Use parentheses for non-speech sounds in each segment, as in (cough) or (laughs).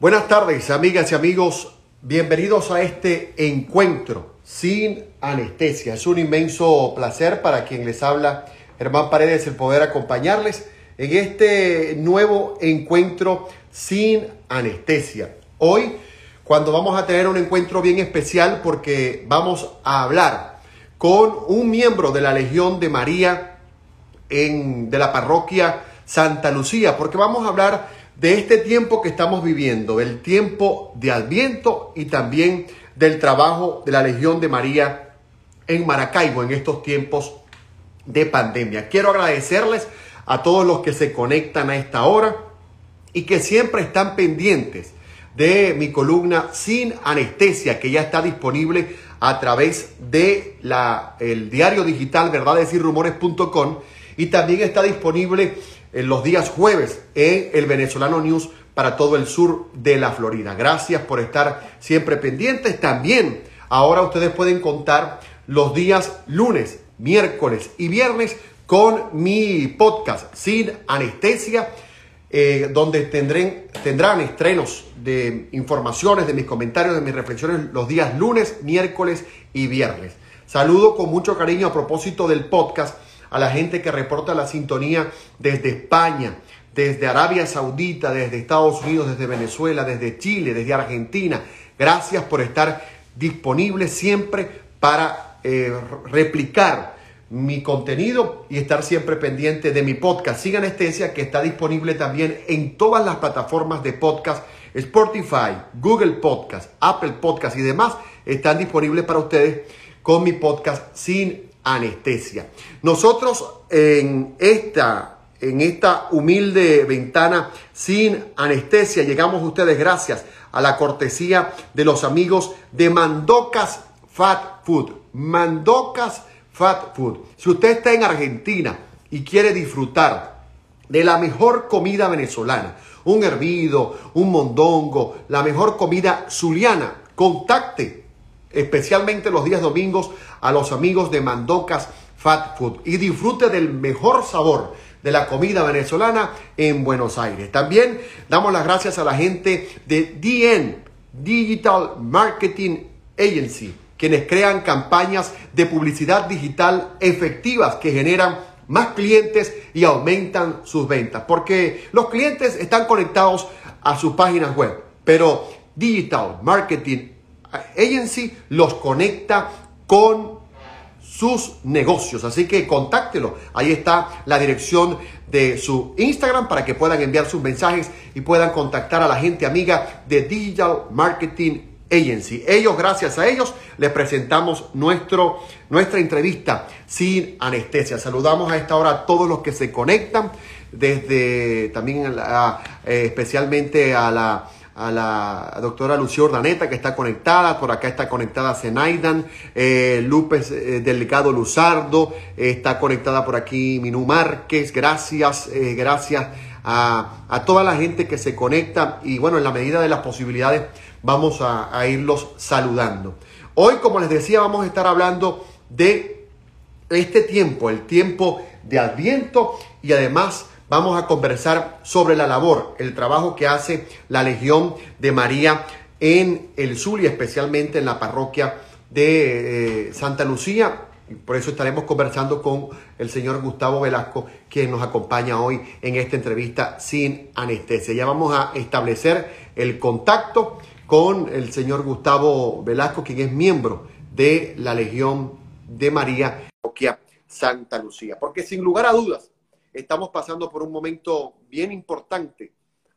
Buenas tardes, amigas y amigos. Bienvenidos a este encuentro sin anestesia. Es un inmenso placer para quien les habla, Germán Paredes, el poder acompañarles en este nuevo encuentro sin anestesia. Hoy, cuando vamos a tener un encuentro bien especial porque vamos a hablar con un miembro de la Legión de María en, de la parroquia Santa Lucía, porque vamos a hablar de este tiempo que estamos viviendo, el tiempo de Adviento y también del trabajo de la Legión de María en Maracaibo en estos tiempos de pandemia. Quiero agradecerles a todos los que se conectan a esta hora y que siempre están pendientes de mi columna sin anestesia que ya está disponible a través de la, el diario digital verdades y también está disponible los días jueves en el Venezolano News para todo el sur de la Florida. Gracias por estar siempre pendientes. También ahora ustedes pueden contar los días lunes, miércoles y viernes con mi podcast sin anestesia, eh, donde tendrán, tendrán estrenos de informaciones, de mis comentarios, de mis reflexiones los días lunes, miércoles y viernes. Saludo con mucho cariño a propósito del podcast a la gente que reporta la sintonía desde España, desde Arabia Saudita, desde Estados Unidos, desde Venezuela, desde Chile, desde Argentina. Gracias por estar disponibles siempre para eh, replicar mi contenido y estar siempre pendiente de mi podcast Sin Anestesia, que está disponible también en todas las plataformas de podcast, Spotify, Google Podcast, Apple Podcast y demás, están disponibles para ustedes con mi podcast Sin anestesia. Nosotros en esta, en esta humilde ventana sin anestesia llegamos a ustedes gracias a la cortesía de los amigos de Mandocas Fat Food. Mandocas Fat Food. Si usted está en Argentina y quiere disfrutar de la mejor comida venezolana, un hervido, un mondongo, la mejor comida zuliana, contacte especialmente los días domingos a los amigos de Mandocas Fat Food y disfrute del mejor sabor de la comida venezolana en Buenos Aires. También damos las gracias a la gente de DN, Digital Marketing Agency, quienes crean campañas de publicidad digital efectivas que generan más clientes y aumentan sus ventas, porque los clientes están conectados a sus páginas web, pero Digital Marketing Agency los conecta con sus negocios. Así que contáctelo. Ahí está la dirección de su Instagram para que puedan enviar sus mensajes y puedan contactar a la gente amiga de Digital Marketing Agency. Ellos, gracias a ellos, les presentamos nuestro, nuestra entrevista sin anestesia. Saludamos a esta hora a todos los que se conectan, desde también eh, especialmente a la a la doctora Lucio Ordaneta que está conectada, por acá está conectada Zenaidan, eh, Lupes eh, Luzardo, está conectada por aquí Minú Márquez, gracias, eh, gracias a, a, toda la gente que se conecta. Y bueno, en la medida de las posibilidades vamos a, a irlos saludando. Hoy, como les decía, vamos a estar hablando de este tiempo, el tiempo de Adviento y además vamos a conversar sobre la labor, el trabajo que hace la Legión de María en el Zulia, especialmente en la parroquia de eh, Santa Lucía. Por eso estaremos conversando con el señor Gustavo Velasco, quien nos acompaña hoy en esta entrevista sin anestesia. Ya vamos a establecer el contacto con el señor Gustavo Velasco, quien es miembro de la Legión de María, parroquia Santa Lucía. Porque sin lugar a dudas, Estamos pasando por un momento bien importante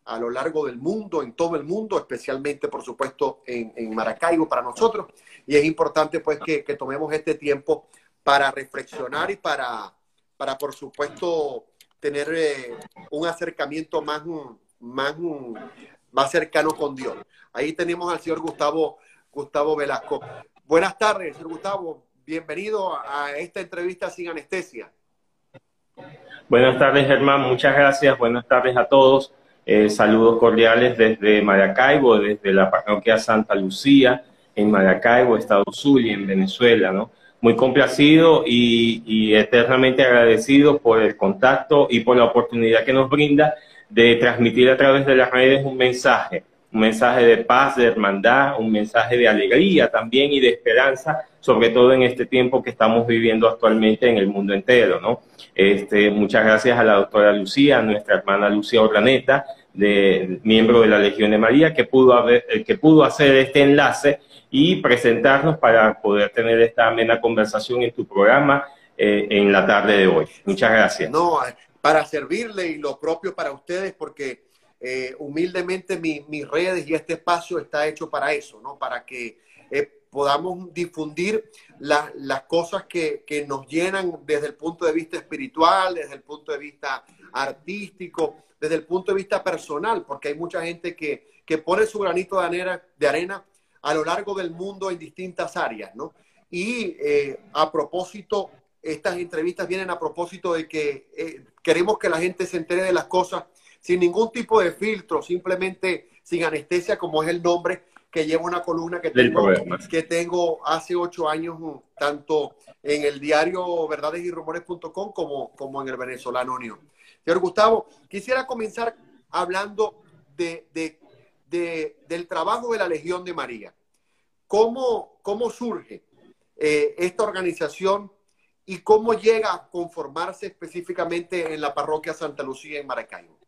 a lo largo del mundo, en todo el mundo, especialmente, por supuesto, en, Maracaibo para nosotros. Y es importante, pues, que, tomemos este tiempo para reflexionar y para, para por supuesto, tener eh, un acercamiento más, más, más cercano con Dios. Ahí tenemos al señor Gustavo, Gustavo Velasco. Buenas tardes, señor Gustavo. Bienvenido a esta entrevista sin anestesia. Buenas tardes, Germán. Muchas gracias. Buenas tardes a todos. Eh, saludos cordiales desde Maracaibo, desde la parroquia Santa Lucía, en Maracaibo, Estado Zulia, en Venezuela. Muy complacido y, eternamente agradecido por el contacto y por la oportunidad que nos brinda de transmitir a través de las redes un mensaje un mensaje de paz, de hermandad, un mensaje de alegría también y de esperanza, sobre todo en este tiempo que estamos viviendo actualmente en el mundo entero, ¿no? Este, muchas gracias a la doctora Lucía, a nuestra hermana Lucía Orlaneta, de, miembro de la Legión de María, que pudo, haber, eh, que pudo hacer este enlace y presentarnos para poder tener esta amena conversación en tu programa eh, en la tarde de hoy. Muchas gracias. No, para servirle y lo propio para ustedes, porque eh, humildemente mis redes y este espacio está hecho para eso, ¿no? Para que eh, podamos difundir las cosas que, nos llenan desde el punto de vista espiritual, desde el punto de vista artístico, desde el punto de vista personal, porque hay mucha gente que, pone su granito de arena, de arena a lo largo del mundo en distintas áreas, ¿no? Y eh, a propósito, estas entrevistas vienen a propósito de que queremos que la gente se entere de las cosas sin ningún tipo de filtro, simplemente sin anestesia, como es el nombre que lleva una columna que tengo, que tengo hace ocho años, tanto en el diario verdades y rumores.com como, como en el venezolano Unión. Señor Gustavo, quisiera comenzar hablando de, del trabajo de la Legión de María. ¿Cómo, cómo surge eh, esta organización y cómo llega a conformarse específicamente en la parroquia Santa Lucía en Maracaibo?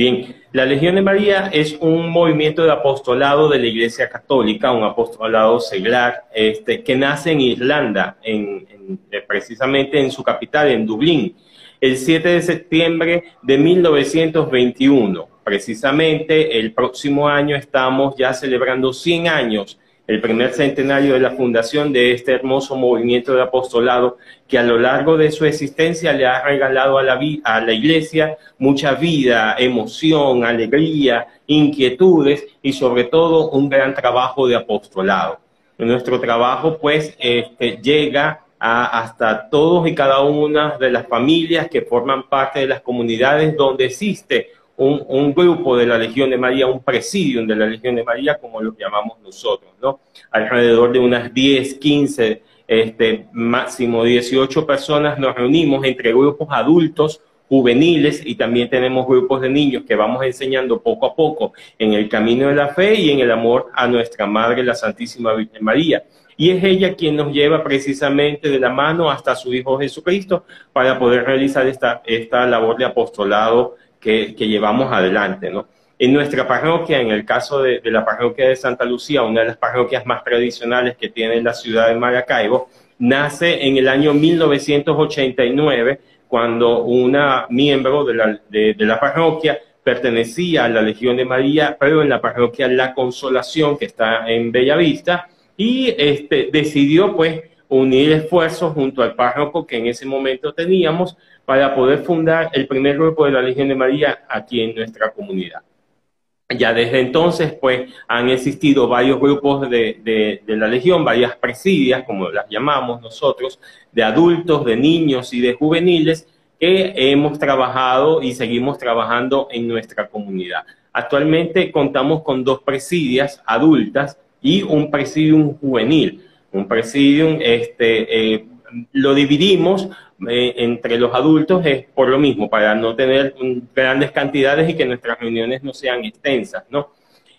Bien, la Legión de María es un movimiento de apostolado de la Iglesia Católica, un apostolado seglar, este, que nace en Irlanda, en, precisamente en su capital, en Dublín, el 7 de septiembre de 1921. Precisamente el próximo año estamos ya celebrando 100 años el primer centenario de la fundación de este hermoso movimiento de apostolado que a lo largo de su existencia le ha regalado a la, a la iglesia mucha vida, emoción, alegría, inquietudes y sobre todo un gran trabajo de apostolado. Nuestro trabajo pues este, llega a, hasta todos y cada una de las familias que forman parte de las comunidades donde existe un, grupo de la Legión de María, un presidium de la Legión de María, como lo llamamos nosotros, ¿no? Alrededor de unas 10, 15, este, máximo 18 personas nos reunimos entre grupos adultos, juveniles y también tenemos grupos de niños que vamos enseñando poco a poco en el camino de la fe y en el amor a nuestra Madre, la Santísima Virgen María. Y es ella quien nos lleva precisamente de la mano hasta su Hijo Jesucristo para poder realizar esta, esta labor de apostolado que, llevamos adelante, ¿no? En nuestra parroquia, en el caso de, la parroquia de Santa Lucía, una de las parroquias más tradicionales que tiene la ciudad de Maracaibo, nace en el año 1989, cuando una miembro de la, de, la parroquia pertenecía a la Legión de María, pero en la parroquia La Consolación, que está en Bellavista, y este, decidió pues unir esfuerzos junto al párroco que en ese momento teníamos para poder fundar el primer grupo de la Legión de María aquí en nuestra comunidad. Ya desde entonces, pues, han existido varios grupos de, la Legión, varias presidias, como las llamamos nosotros, de adultos, de niños y de juveniles, que hemos trabajado y seguimos trabajando en nuestra comunidad. Actualmente contamos con dos presidias adultas y un presidium juvenil. Un presidium este, eh, lo dividimos eh, entre los adultos es por lo mismo, para no tener grandes cantidades y que nuestras reuniones no sean extensas, ¿no?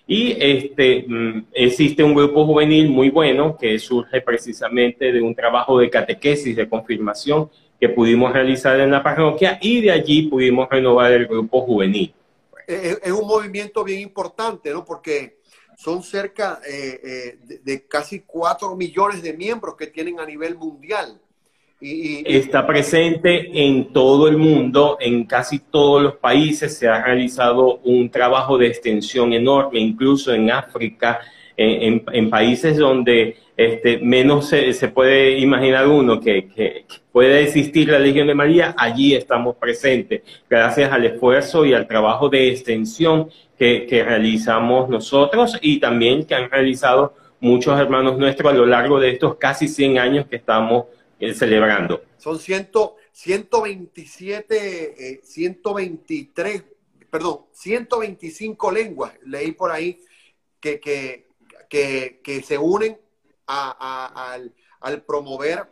Y este, mm, existe un grupo juvenil muy bueno que surge precisamente de un trabajo de catequesis, de confirmación que pudimos realizar en la parroquia y de allí pudimos renovar el grupo juvenil. Es un movimiento bien importante, ¿no? Porque son cerca eh, eh, de, casi cuatro millones de miembros que tienen a nivel mundial. Está presente en todo el mundo, en casi todos los países se ha realizado un trabajo de extensión enorme, incluso en África, en, países donde este, menos se, puede imaginar uno que, que, puede existir la Legión de María, allí estamos presentes, gracias al esfuerzo y al trabajo de extensión que, que realizamos nosotros y también que han realizado muchos hermanos nuestros a lo largo de estos casi 100 años que estamos celebrando. Son ciento, 127, 123, eh, perdón, 125 lenguas, leí por ahí, que, que, que, se unen al, promover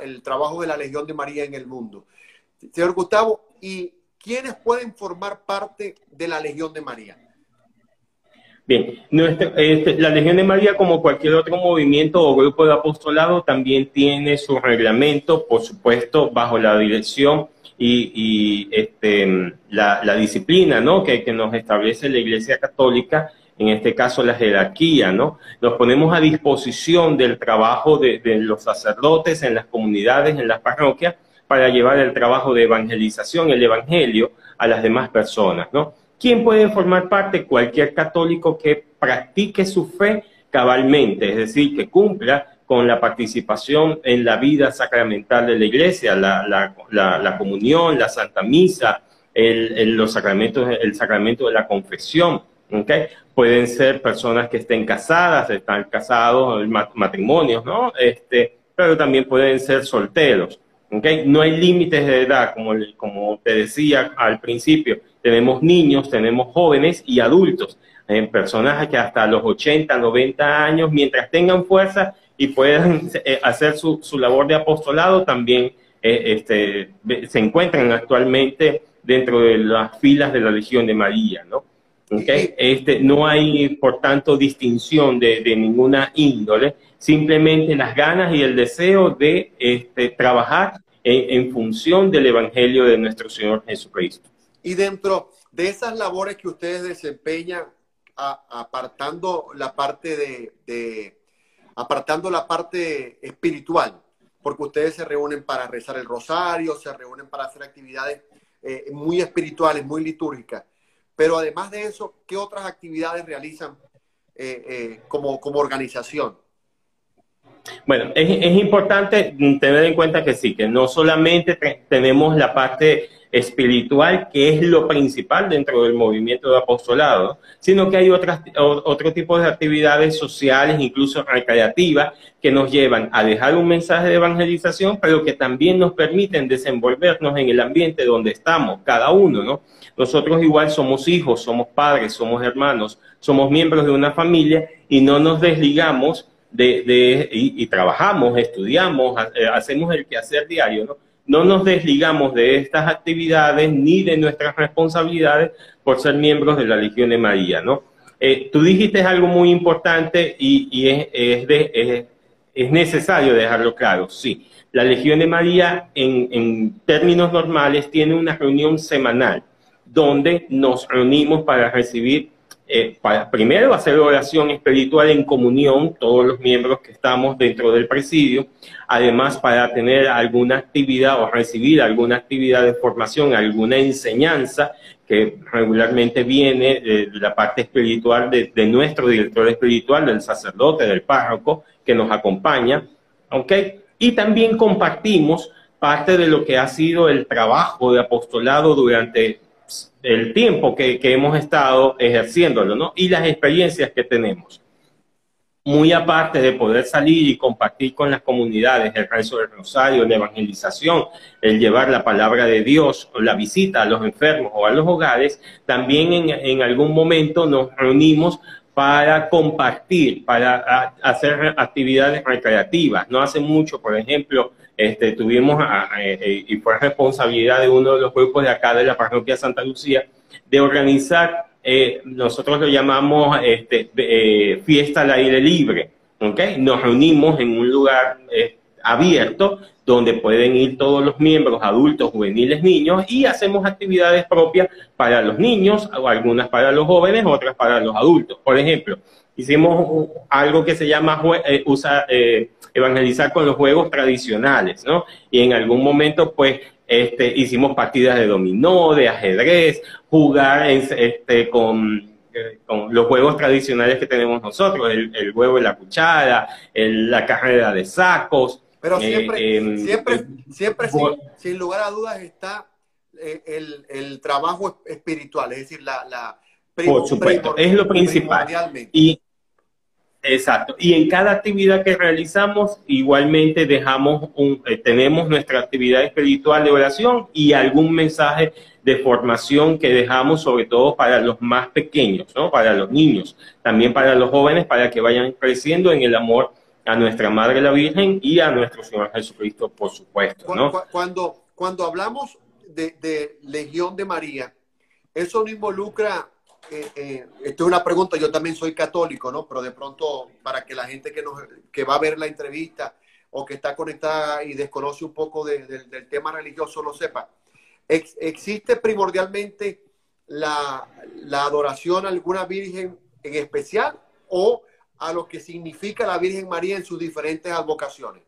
el trabajo de la Legión de María en el mundo. Señor Gustavo, ¿y quiénes pueden formar parte de la Legión de María? Bien, este, la Legión de María, como cualquier otro movimiento o grupo de apostolado, también tiene su reglamento, por supuesto, bajo la dirección y, este, la, disciplina ¿no? que, nos establece la Iglesia Católica, en este caso la jerarquía. ¿no? Nos ponemos a disposición del trabajo de los sacerdotes en las comunidades, en las parroquias, para llevar el trabajo de evangelización, el Evangelio, a las demás personas. ¿no? ¿Quién puede formar parte? Cualquier católico que practique su fe cabalmente, es decir, que cumpla con la participación en la vida sacramental de la iglesia, la, comunión, la santa misa, el, los sacramentos, el sacramento de la confesión. ¿okay? Pueden ser personas que estén casadas, están casados, matrimonios, ¿no? Este, pero también pueden ser solteros. ¿Okay? No hay límites de edad, como, como te decía al principio tenemos niños, tenemos jóvenes y adultos, en personas que hasta los 80, 90 años, mientras tengan fuerza y puedan eh, hacer su, labor de apostolado, también eh, este, se encuentran actualmente dentro de las filas de la Legión de María, ¿no? Okay. Este, no hay, por tanto, distinción de, ninguna índole, simplemente las ganas y el deseo de este, trabajar en función del Evangelio de nuestro Señor Jesucristo. Y dentro de esas labores que ustedes desempeñan, apartando la parte de, apartando la parte espiritual, porque ustedes se reúnen para rezar el rosario, se reúnen para hacer actividades eh, muy espirituales, muy litúrgicas. Pero además de eso, ¿qué otras actividades realizan eh, eh, como, como organización? Bueno, es, importante tener en cuenta que sí, que no solamente tenemos la parte espiritual, que es lo principal dentro del movimiento de apostolado, sino que hay otras, otro tipo de actividades sociales, incluso recreativas, que nos llevan a dejar un mensaje de evangelización, pero que también nos permiten desenvolvernos en el ambiente donde estamos, cada uno, ¿no? Nosotros igual somos hijos, somos padres, somos hermanos, somos miembros de una familia y no nos desligamos de, y, y, trabajamos, estudiamos, eh, hacemos el quehacer diario, ¿no? no nos desligamos de estas actividades ni de nuestras responsabilidades por ser miembros de la Legión de María, ¿no? Eh, tú dijiste algo muy importante y, es, necesario dejarlo claro, sí. La Legión de María en, en términos normales tiene una reunión semanal donde nos reunimos para recibir eh, para, primero hacer oración espiritual en comunión, todos los miembros que estamos dentro del presidio, además para tener alguna actividad o recibir alguna actividad de formación, alguna enseñanza que regularmente viene de, la parte espiritual de, nuestro director espiritual, del sacerdote, del párroco, que nos acompaña, ¿ok? Y también compartimos parte de lo que ha sido el trabajo de apostolado durante el tiempo que, hemos estado ejerciéndolo, ¿no? Y las experiencias que tenemos. Muy aparte de poder salir y compartir con las comunidades el rezo del rosario, la evangelización, el llevar la palabra de Dios la visita a los enfermos o a los hogares, también en algún momento nos reunimos para compartir, para hacer actividades recreativas. No hace mucho, por ejemplo, este, tuvimos, eh, y fue responsabilidad de uno de los grupos de acá de la parroquia Santa Lucía, de organizar, eh, nosotros lo llamamos este, eh, fiesta al aire libre. ¿okay? Nos reunimos en un lugar abierto donde pueden ir todos los miembros, adultos, juveniles, niños, y hacemos actividades propias para los niños, algunas para los jóvenes, otras para los adultos. Por ejemplo, hicimos algo que se llama usa, evangelizar con los juegos tradicionales, ¿no? Y en algún momento, pues, este, hicimos partidas de dominó, de ajedrez, jugar este, con, eh, con los juegos tradicionales que tenemos nosotros, el, huevo y la cuchara, la carrera de sacos. Pero siempre, eh, em, siempre, siempre sin, lugar a dudas está eh, el, trabajo espiritual, es decir, la... la por supuesto, es lo principal. Y, Exacto. Y en cada actividad que realizamos, igualmente dejamos un, eh, tenemos nuestra actividad espiritual de oración y algún mensaje de formación que dejamos sobre todo para los más pequeños, ¿no? Para los niños, también para los jóvenes, para que vayan creciendo en el amor a nuestra Madre la Virgen y a nuestro Señor Jesucristo, por supuesto, ¿no? Cuando, cuando hablamos de, de Legión de María, eso no involucra eh, eh, esto es una pregunta, yo también soy católico, ¿no? Pero de pronto, para que la gente que, nos, que va a ver la entrevista o que está conectada y desconoce un poco del tema religioso lo sepa, ¿existe primordialmente la, la adoración a alguna virgen en especial o a lo que significa la Virgen María en sus diferentes advocaciones?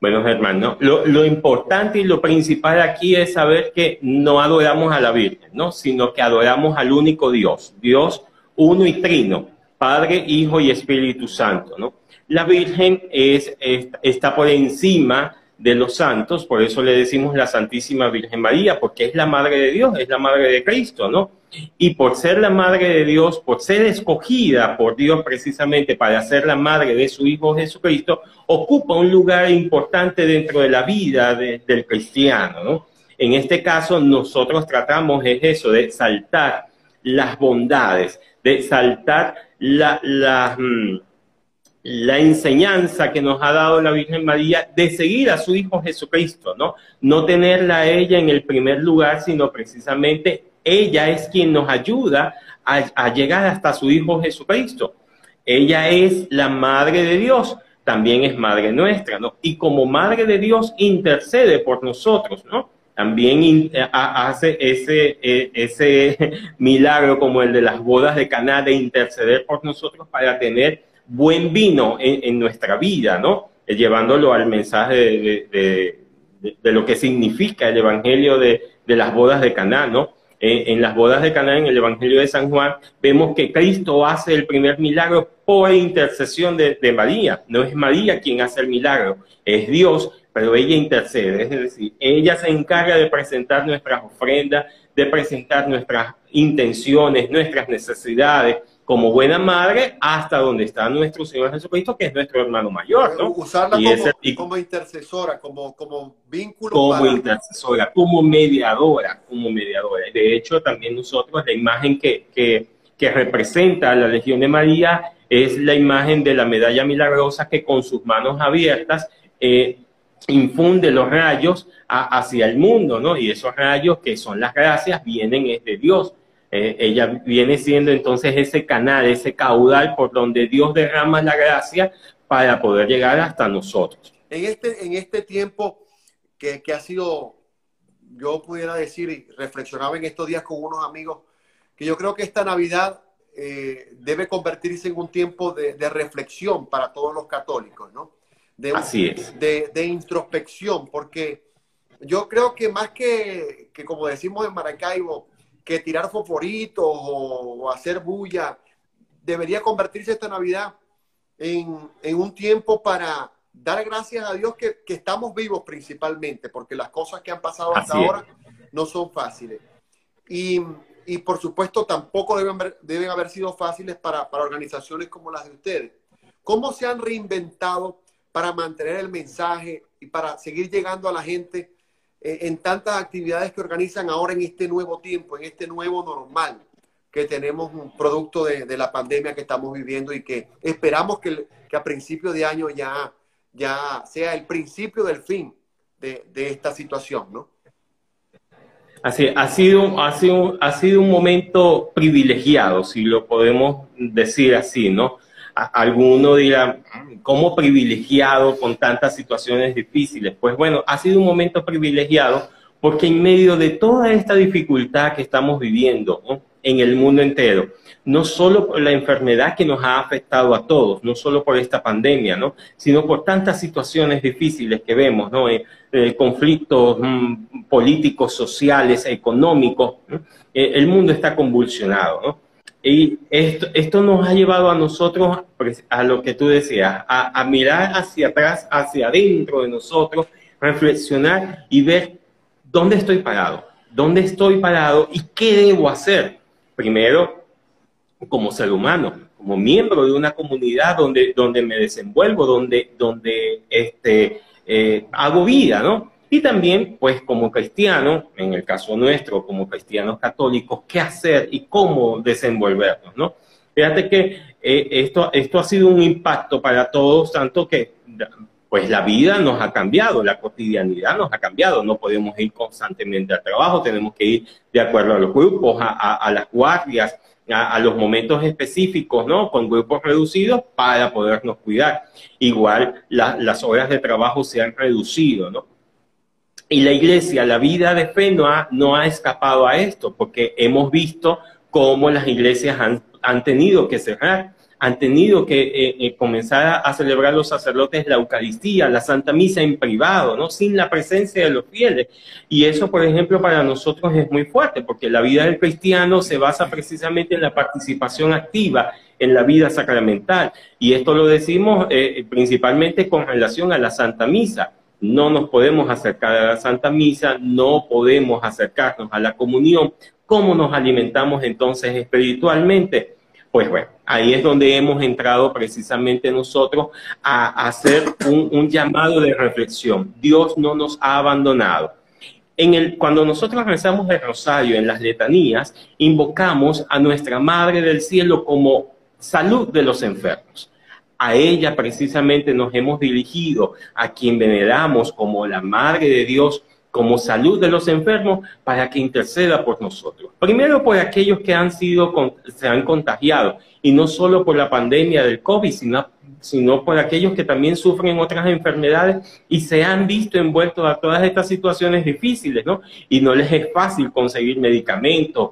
Bueno, Germán, lo, lo, importante y lo principal aquí es saber que no adoramos a la Virgen, ¿no? sino que adoramos al único Dios, Dios uno y trino, Padre, Hijo y Espíritu Santo. ¿no? La Virgen es, está por encima de los santos, por eso le decimos la Santísima Virgen María, porque es la Madre de Dios, es la Madre de Cristo, ¿no? Y por ser la Madre de Dios, por ser escogida por Dios precisamente para ser la Madre de su Hijo Jesucristo, ocupa un lugar importante dentro de la vida del cristiano, ¿no? En este caso, nosotros tratamos es eso, de saltar las bondades, de saltar la, mm, la enseñanza que nos ha dado la Virgen María de seguir a su Hijo Jesucristo, ¿no? No tenerla a ella en el primer lugar, sino precisamente ella es quien nos ayuda a, llegar hasta su Hijo Jesucristo. Ella es la Madre de Dios, también es Madre nuestra, ¿no? Y como Madre de Dios intercede por nosotros, ¿no? También eh, hace ese, e, ese (laughs) milagro como el de las bodas de Caná de interceder por nosotros para tener buen vino en, nuestra vida, ¿no? Eh, llevándolo al mensaje de, lo que significa el Evangelio de, las bodas de Caná, ¿no? en las bodas de Caná, en el Evangelio de San Juan, vemos que Cristo hace el primer milagro por intercesión de, María. No es María quien hace el milagro, es Dios, pero ella intercede. Es decir, ella se encarga de presentar nuestras ofrendas, de presentar nuestras intenciones, nuestras necesidades, como buena madre hasta donde está nuestro Señor Jesucristo, que es nuestro hermano mayor, ¿no? Usarla como, intercesora, como, como vínculo. Como intercesora, como mediadora, como mediadora. De hecho, también nosotros, la imagen que, que, que representa a la Legión de María es la imagen de la medalla milagrosa que con sus manos abiertas eh, infunde los rayos hacia el mundo, ¿no? Y esos rayos que son las gracias vienen es de Dios. Eh, ella viene siendo entonces ese canal, ese caudal por donde Dios derrama la gracia para poder llegar hasta nosotros. En este, en este tiempo que, que ha sido, yo pudiera decir, y reflexionaba en estos días con unos amigos, que yo creo que esta Navidad eh, debe convertirse en un tiempo de, de, reflexión para todos los católicos, ¿no? De, Así es. De, de, introspección, porque yo creo que más que, que, como decimos en Maracaibo, que tirar fosforitos o, hacer bulla. Debería convertirse esta Navidad en, un tiempo para dar gracias a Dios que, estamos vivos principalmente, porque las cosas que han pasado hasta ahora no son fáciles. Y, por supuesto tampoco deben, deben haber sido fáciles para, para organizaciones como las de ustedes. ¿Cómo se han reinventado para mantener el mensaje y para seguir llegando a la gente en tantas actividades que organizan ahora en este nuevo tiempo, en este nuevo normal que tenemos un producto de, la pandemia que estamos viviendo y que esperamos que, a principio de año ya, ya sea el principio del fin de, esta situación, ¿no? Así, ha sido, ha, sido, ha sido un momento privilegiado, si lo podemos decir así, ¿no? Alguno dirá, ¿cómo privilegiado con tantas situaciones difíciles? Pues bueno, ha sido un momento privilegiado porque en medio de toda esta dificultad que estamos viviendo en el mundo entero, no solo por la enfermedad que nos ha afectado a todos, no solo por esta pandemia, ¿no? sino por tantas situaciones difíciles que vemos, ¿no? Eh, eh, conflictos mm, políticos, sociales, económicos, eh, el mundo está convulsionado. Y esto, esto nos ha llevado a nosotros, pues, a lo que tú decías, a, mirar hacia atrás, hacia adentro de nosotros, reflexionar y ver dónde estoy parado, dónde estoy parado y qué debo hacer. Primero, como ser humano, como miembro de una comunidad donde, donde me desenvuelvo, donde, donde este, eh, hago vida, ¿no? Y también, pues como cristiano, en el caso nuestro, como cristianos católicos, qué hacer y cómo desenvolvernos, ¿no? Fíjate que eh, esto, esto ha sido un impacto para todos, tanto que pues la vida nos ha cambiado, la cotidianidad nos ha cambiado, no podemos ir constantemente al trabajo, tenemos que ir de acuerdo a los grupos, a, las guardias, a, los momentos específicos, ¿no? Con grupos reducidos para podernos cuidar. Igual las horas de trabajo se han reducido, ¿no? Y la iglesia, la vida de fe no ha, escapado a esto, porque hemos visto cómo las iglesias han, han tenido que cerrar han tenido que eh, eh, comenzar a, celebrar los sacerdotes la Eucaristía, la Santa Misa en privado, ¿no? Sin la presencia de los fieles. Y eso, por ejemplo, para nosotros es muy fuerte, porque la vida del cristiano se basa precisamente en la participación activa en la vida sacramental. Y esto lo decimos eh, principalmente con relación a la Santa Misa. No nos podemos acercar a la Santa Misa, no podemos acercarnos a la comunión. ¿Cómo nos alimentamos entonces espiritualmente? Pues bueno, ahí es donde hemos entrado precisamente nosotros a, hacer un, llamado de reflexión. Dios no nos ha abandonado. En el, cuando nosotros rezamos el rosario en las letanías, invocamos a nuestra Madre del Cielo como salud de los enfermos. A ella precisamente nos hemos dirigido, a quien veneramos como la Madre de Dios, como salud de los enfermos para que interceda por nosotros. Primero por aquellos que han sido, se han contagiado, y no solo por la pandemia del COVID, sino, sino por aquellos que también sufren otras enfermedades y se han visto envueltos a todas estas situaciones difíciles, ¿no? Y no les es fácil conseguir medicamentos,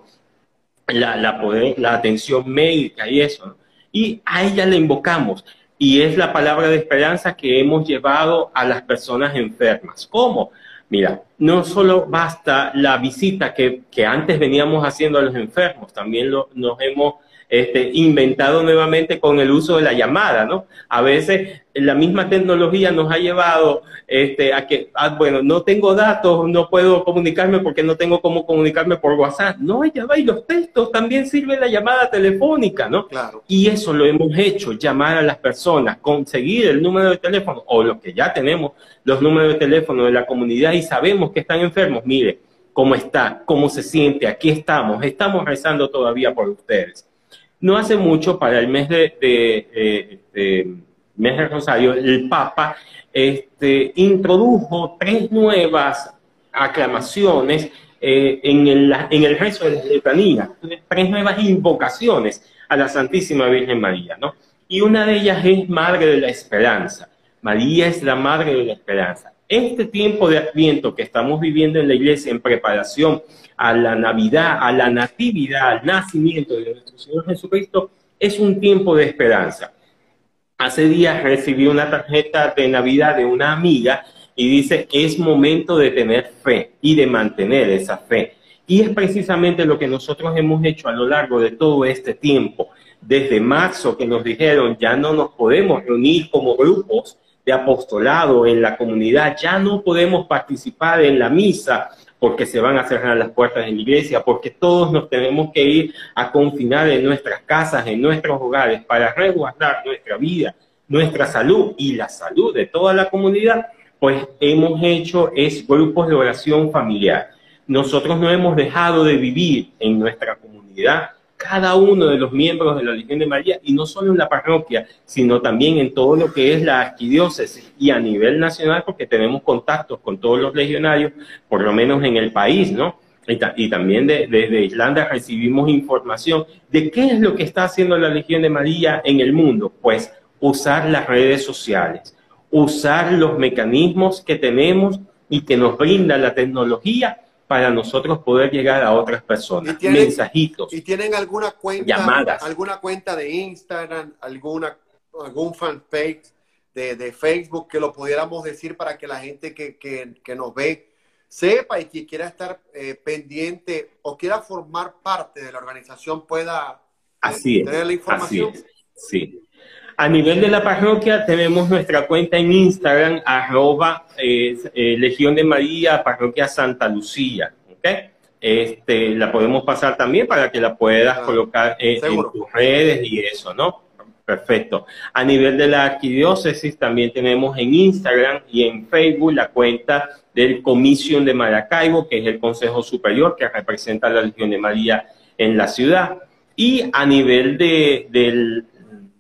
la, la, poder, la atención médica y eso. Y a ella le invocamos. Y es la palabra de esperanza que hemos llevado a las personas enfermas. ¿Cómo? Mira, no solo basta la visita que, antes veníamos haciendo a los enfermos, también lo, nos hemos este, inventado nuevamente con el uso de la llamada, ¿no? A veces la misma tecnología nos ha llevado este, a que, ah, bueno, no tengo datos, no puedo comunicarme porque no tengo cómo comunicarme por WhatsApp. No, ya va, y los textos también sirve la llamada telefónica, ¿no? Claro. Y eso lo hemos hecho, llamar a las personas, conseguir el número de teléfono, o los que ya tenemos los números de teléfono de la comunidad y sabemos que están enfermos, mire, cómo está, cómo se siente, aquí estamos, estamos rezando todavía por ustedes. No hace mucho, para el mes de, mes de Rosario, el Papa este, introdujo tres nuevas aclamaciones eh, en, el, en el rezo de la letanía, tres nuevas invocaciones a la Santísima Virgen María, ¿no? Y una de ellas es Madre de la Esperanza. María es la Madre de la Esperanza. Este tiempo de Adviento que estamos viviendo en la iglesia en preparación a la Navidad, a la Natividad, al nacimiento de nuestro Señor Jesucristo, es un tiempo de esperanza. Hace días recibí una tarjeta de Navidad de una amiga y dice, es momento de tener fe y de mantener esa fe. Y es precisamente lo que nosotros hemos hecho a lo largo de todo este tiempo. Desde marzo que nos dijeron, ya no nos podemos reunir como grupos de apostolado en la comunidad, ya no podemos participar en la misa, porque se van a cerrar las puertas de la iglesia, porque todos nos tenemos que ir a confinar en nuestras casas, en nuestros hogares, para resguardar nuestra vida, nuestra salud y la salud de toda la comunidad, pues hemos hecho es grupos de oración familiar. Nosotros no hemos dejado de vivir en nuestra comunidad cada uno de los miembros de la Legión de María, y no solo en la parroquia, sino también en todo lo que es la arquidiócesis y a nivel nacional, porque tenemos contactos con todos los legionarios, por lo menos en el país, ¿no? Y, también desde Irlanda recibimos información de qué es lo que está haciendo la Legión de María en el mundo. Pues usar las redes sociales, usar los mecanismos que tenemos y que nos brinda la tecnología para nosotros poder llegar a otras personas. mensajitos. ¿Y tienen alguna cuenta, llamadas. alguna cuenta de Instagram, alguna, algún fanpage de, de Facebook que lo pudiéramos decir para que la gente que, que, nos ve sepa y que quiera estar eh, pendiente o quiera formar parte de la organización pueda tener la información? Así sí. A nivel de la parroquia tenemos nuestra cuenta en Instagram, arroba eh, eh, Legión de María, parroquia Santa Lucía. ¿okay? Este, la podemos pasar también para que la puedas ah, colocar en, tus redes y eso, ¿no? Perfecto. A nivel de la arquidiócesis también tenemos en Instagram y en Facebook la cuenta del Comisión de Maracaibo, que es el Consejo Superior que representa a la Legión de María en la ciudad. Y a nivel de, del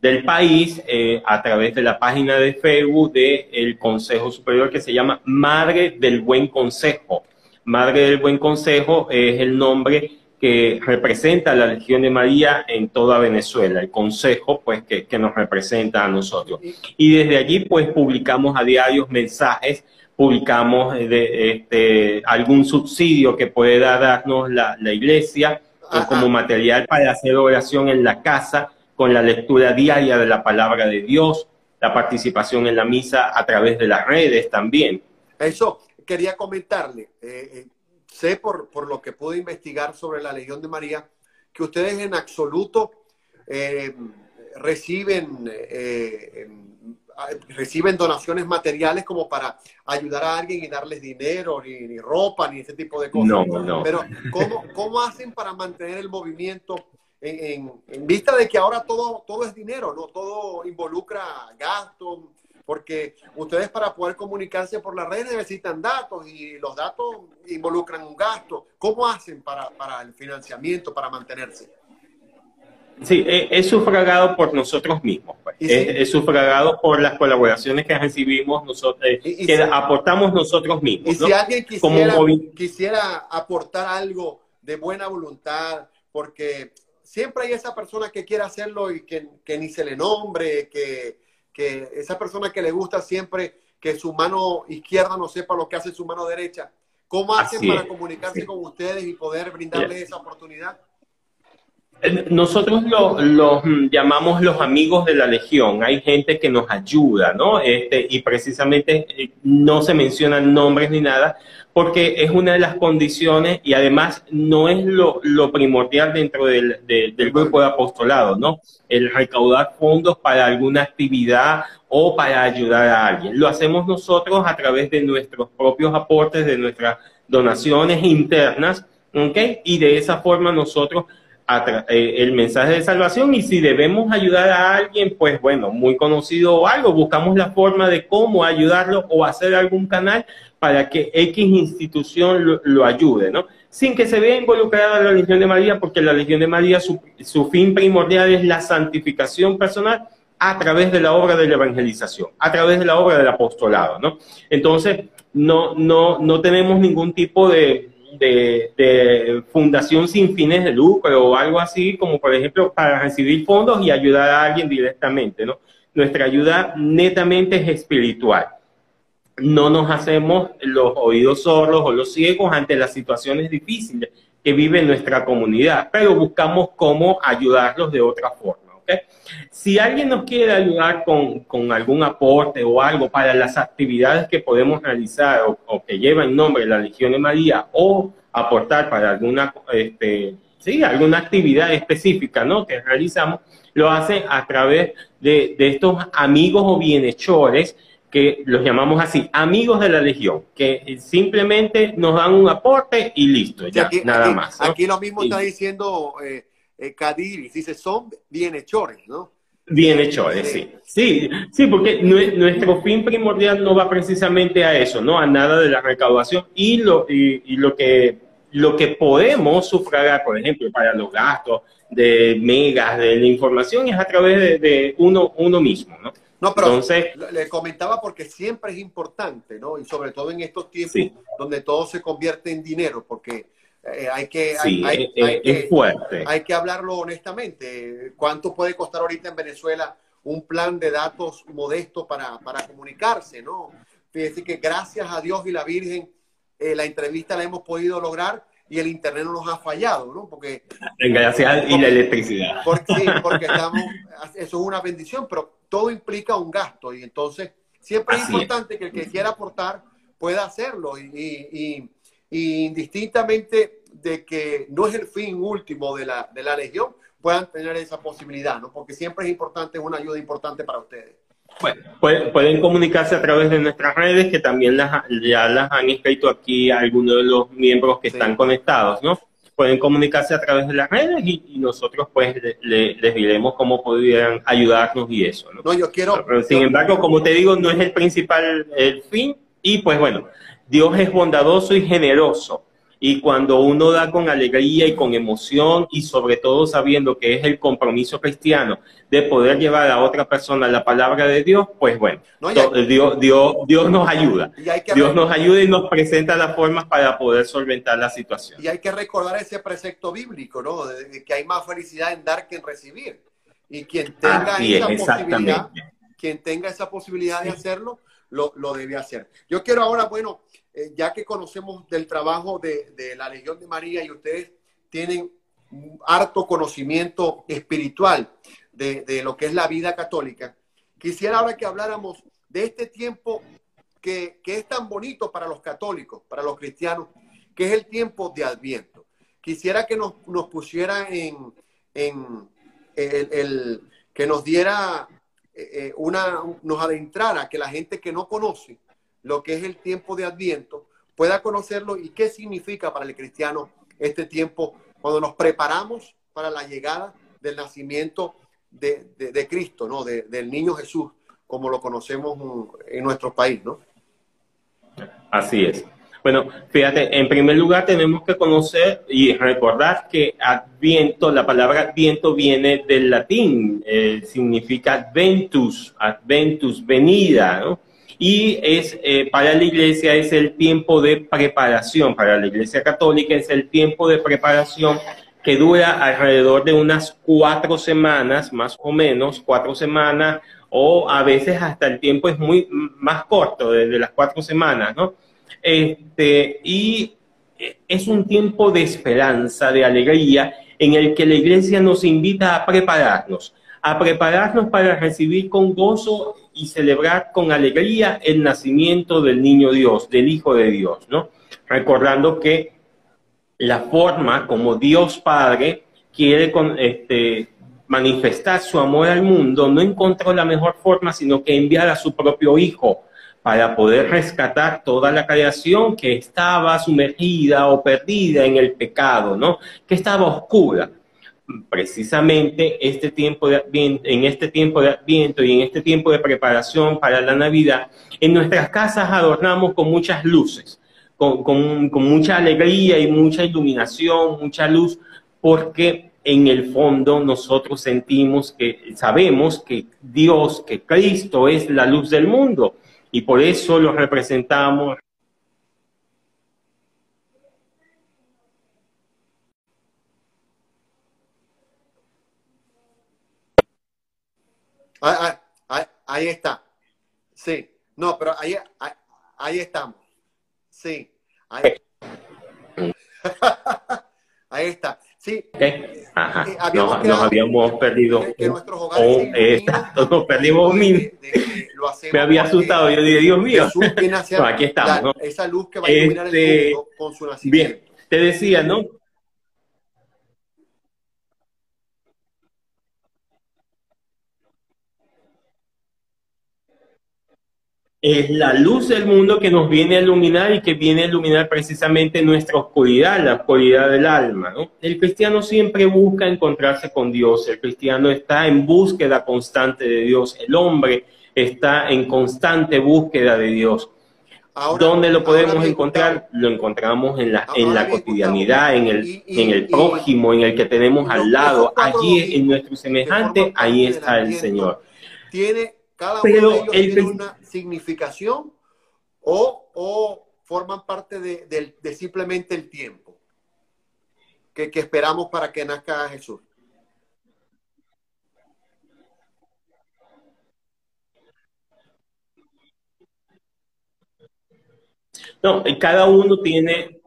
del país eh, a través de la página de Facebook del Consejo Superior que se llama Madre del Buen Consejo. Madre del Buen Consejo es el nombre que representa a la Legión de María en toda Venezuela, el consejo pues que, que, nos representa a nosotros. Y desde allí pues publicamos a diarios mensajes, publicamos eh, de, este, algún subsidio que pueda darnos la, la iglesia como material para hacer oración en la casa, con la lectura diaria de la palabra de Dios, la participación en la misa a través de las redes también. Eso quería comentarle. Eh, eh sé por, por, lo que pude investigar sobre la Legión de María, que ustedes en absoluto eh, reciben, reciben donaciones materiales como para ayudar a alguien y darles dinero, ni, ni ropa, ni ese tipo de cosas. No, no. Pero ¿cómo, cómo hacen para mantener el movimiento en, en, en, vista de que ahora todo, todo es dinero, ¿no? Todo involucra gastos, porque ustedes para poder comunicarse por la red necesitan datos y los datos involucran un gasto. ¿Cómo hacen para, para el financiamiento, para mantenerse? Sí, es, sufragado por nosotros mismos. Pues. Es, es, sufragado por las colaboraciones que recibimos nosotros, y, y que si, aportamos nosotros mismos. Y ¿no? si alguien quisiera, Como... quisiera aportar algo de buena voluntad, porque siempre hay esa persona que quiere hacerlo y que, que ni se le nombre, que, que esa persona que le gusta siempre que su mano izquierda no sepa lo que hace su mano derecha. ¿Cómo hacen para comunicarse con ustedes y poder brindarles esa oportunidad? Eh, nosotros los lo mm, llamamos los amigos de la Legión. Hay gente que nos ayuda, ¿no? Este, y precisamente eh, no se mencionan nombres ni nada, porque es una de las condiciones y además no es lo, primordial dentro del, de, del, grupo de apostolado, ¿no? El recaudar fondos para alguna actividad o para ayudar a alguien. Lo hacemos nosotros a través de nuestros propios aportes, de nuestras donaciones internas, ¿ok? Y de esa forma nosotros eh, el mensaje de salvación y si debemos ayudar a alguien, pues bueno, muy conocido o algo, buscamos la forma de cómo ayudarlo o hacer algún canal para que X institución lo, ayude, ¿no? Sin que se vea involucrada la Legión de María, porque la Legión de María, su, su fin primordial es la santificación personal a través de la obra de la evangelización, a través de la obra del apostolado, ¿no? Entonces, no, no, no tenemos ningún tipo de, de, de, fundación sin fines de lucro o algo así, como por ejemplo para recibir fondos y ayudar a alguien directamente, ¿no? Nuestra ayuda netamente es espiritual. No nos hacemos los oídos sordos o los ciegos ante las situaciones difíciles que vive nuestra comunidad, pero buscamos cómo ayudarlos de otra forma. Si alguien nos quiere ayudar con, con, algún aporte o algo para las actividades que podemos realizar o, que llevan nombre de la Legión de María o aportar para alguna, este, sí, alguna actividad específica ¿no? que realizamos, lo hacen a través de, de estos amigos o bienhechores que los llamamos así, amigos de la Legión, que simplemente nos dan un aporte y listo, ya, aquí, nada aquí, más. ¿no? Aquí lo mismo está diciendo... Eh, eh, Cadiris, dice, son bienhechores, ¿no? Bienhechores, sí. Sí, sí, porque nuestro fin primordial no va precisamente a eso, ¿no? A nada de la recaudación y lo, y, y lo que lo que podemos sufragar, por ejemplo, para los gastos de megas, de la información, es a través de, de uno, uno mismo, ¿no? No, pero Entonces, le comentaba porque siempre es importante, ¿no? Y sobre todo en estos tiempos sí. donde todo se convierte en dinero, porque eh, hay que, sí, hay, es, hay, es que, fuerte. hay que hablarlo honestamente. ¿Cuánto puede costar ahorita en Venezuela un plan de datos modesto para, para comunicarse? ¿no? Fíjese que gracias a Dios y la Virgen eh, la entrevista la hemos podido lograr y el internet no nos ha fallado, ¿no? Porque gracias porque, y la electricidad. Porque, sí, porque estamos, eso es una bendición, pero todo implica un gasto y entonces siempre es importante es. que el que quiera aportar pueda hacerlo y, y, y indistintamente de que no es el fin último de la, de la Legión, puedan tener esa posibilidad, ¿no? Porque siempre es importante, es una ayuda importante para ustedes. Bueno, pueden, pueden, comunicarse a través de nuestras redes, que también las, ya las han escrito aquí algunos de los miembros que sí. están conectados, ¿no? Pueden comunicarse a través de las redes y, y nosotros pues le, le, les diremos cómo podrían ayudarnos y eso, ¿no? No, yo quiero... Pero, sin yo, embargo, como te digo, no es el principal el fin y pues bueno, Dios es bondadoso y generoso Y cuando uno da con alegría y con emoción y sobre todo sabiendo que es el compromiso cristiano de poder llevar a otra persona la palabra de Dios, pues bueno, Dios, Dios, Dios nos ayuda. Dios nos ayuda y nos presenta las formas para poder solventar la situación. Y hay que recordar ese precepto bíblico, ¿no? De que hay más felicidad en dar que en recibir. Y quien tenga esa posibilidad, quien tenga esa posibilidad de hacerlo, lo, lo debe hacer. Yo quiero ahora, bueno, eh, ya que conocemos del trabajo de, la Legión de María y ustedes tienen harto conocimiento espiritual de, lo que es la vida católica, quisiera ahora que habláramos de este tiempo que, es tan bonito para los católicos, para los cristianos, que es el tiempo de Adviento. Quisiera que nos, pusiera en, el, que nos diera eh, eh, una, nos adentrara, que la gente que no conoce lo que es el tiempo de Adviento, pueda conocerlo y qué significa para el cristiano este tiempo cuando nos preparamos para la llegada del nacimiento de, Cristo, ¿no? del niño Jesús, como lo conocemos en nuestro país, ¿no? Así es. Bueno, fíjate, en primer lugar tenemos que conocer y recordar que Adviento, la palabra Adviento viene del latín, eh, significa Adventus, Adventus, venida, ¿no? Y es eh, para la iglesia es el tiempo de preparación, para la iglesia católica es el tiempo de preparación que dura alrededor de unas cuatro semanas, más o menos, cuatro semanas, o a veces hasta el tiempo es muy más corto, desde las cuatro semanas, ¿no? Este, y es un tiempo de esperanza, de alegría, en el que la iglesia nos invita a prepararnos, a prepararnos para recibir con gozo y celebrar con alegría el nacimiento del niño Dios, del Hijo de Dios, ¿no? Recordando que la forma como Dios Padre quiere este, manifestar su amor al mundo, no encontró la mejor forma, sino que enviar a su propio Hijo para poder rescatar toda la creación que estaba sumergida o perdida en el pecado, ¿no? Que estaba oscura precisamente este tiempo de en este tiempo de Adviento y en este tiempo de preparación para la Navidad, en nuestras casas adornamos con muchas luces, con, con mucha alegría y mucha iluminación, mucha luz, porque en el fondo nosotros sentimos que sabemos que Dios, que Cristo es la luz del mundo y por eso lo representamos Ah, ah, ahí, está. Sí. No, pero ahí, ahí, estamos. Sí. Ahí, (laughs) ahí está. Sí. Ajá. Eh, nos, habíamos perdido. nos perdimos un Me había asustado. yo dije, Dios mío. (laughs) aquí estamos. Esa luz que va a iluminar el este, mundo con su nacimiento. Bien. Te decía, ¿no? Es la luz del mundo que nos viene a iluminar y que viene a iluminar precisamente nuestra oscuridad, la oscuridad del alma. El cristiano siempre busca encontrarse con Dios, el cristiano está en búsqueda constante de Dios, el hombre está en constante búsqueda de Dios. ¿Dónde lo podemos encontrar? Lo encontramos en la, en la cotidianidad, en el, en el prójimo, en el que tenemos al lado. Allí en nuestro semejante, ahí está el Señor. Tiene cada uno de ellos tiene una significación o, forman parte de, simplemente el tiempo que, esperamos para que nazca Jesús. No, cada uno tiene,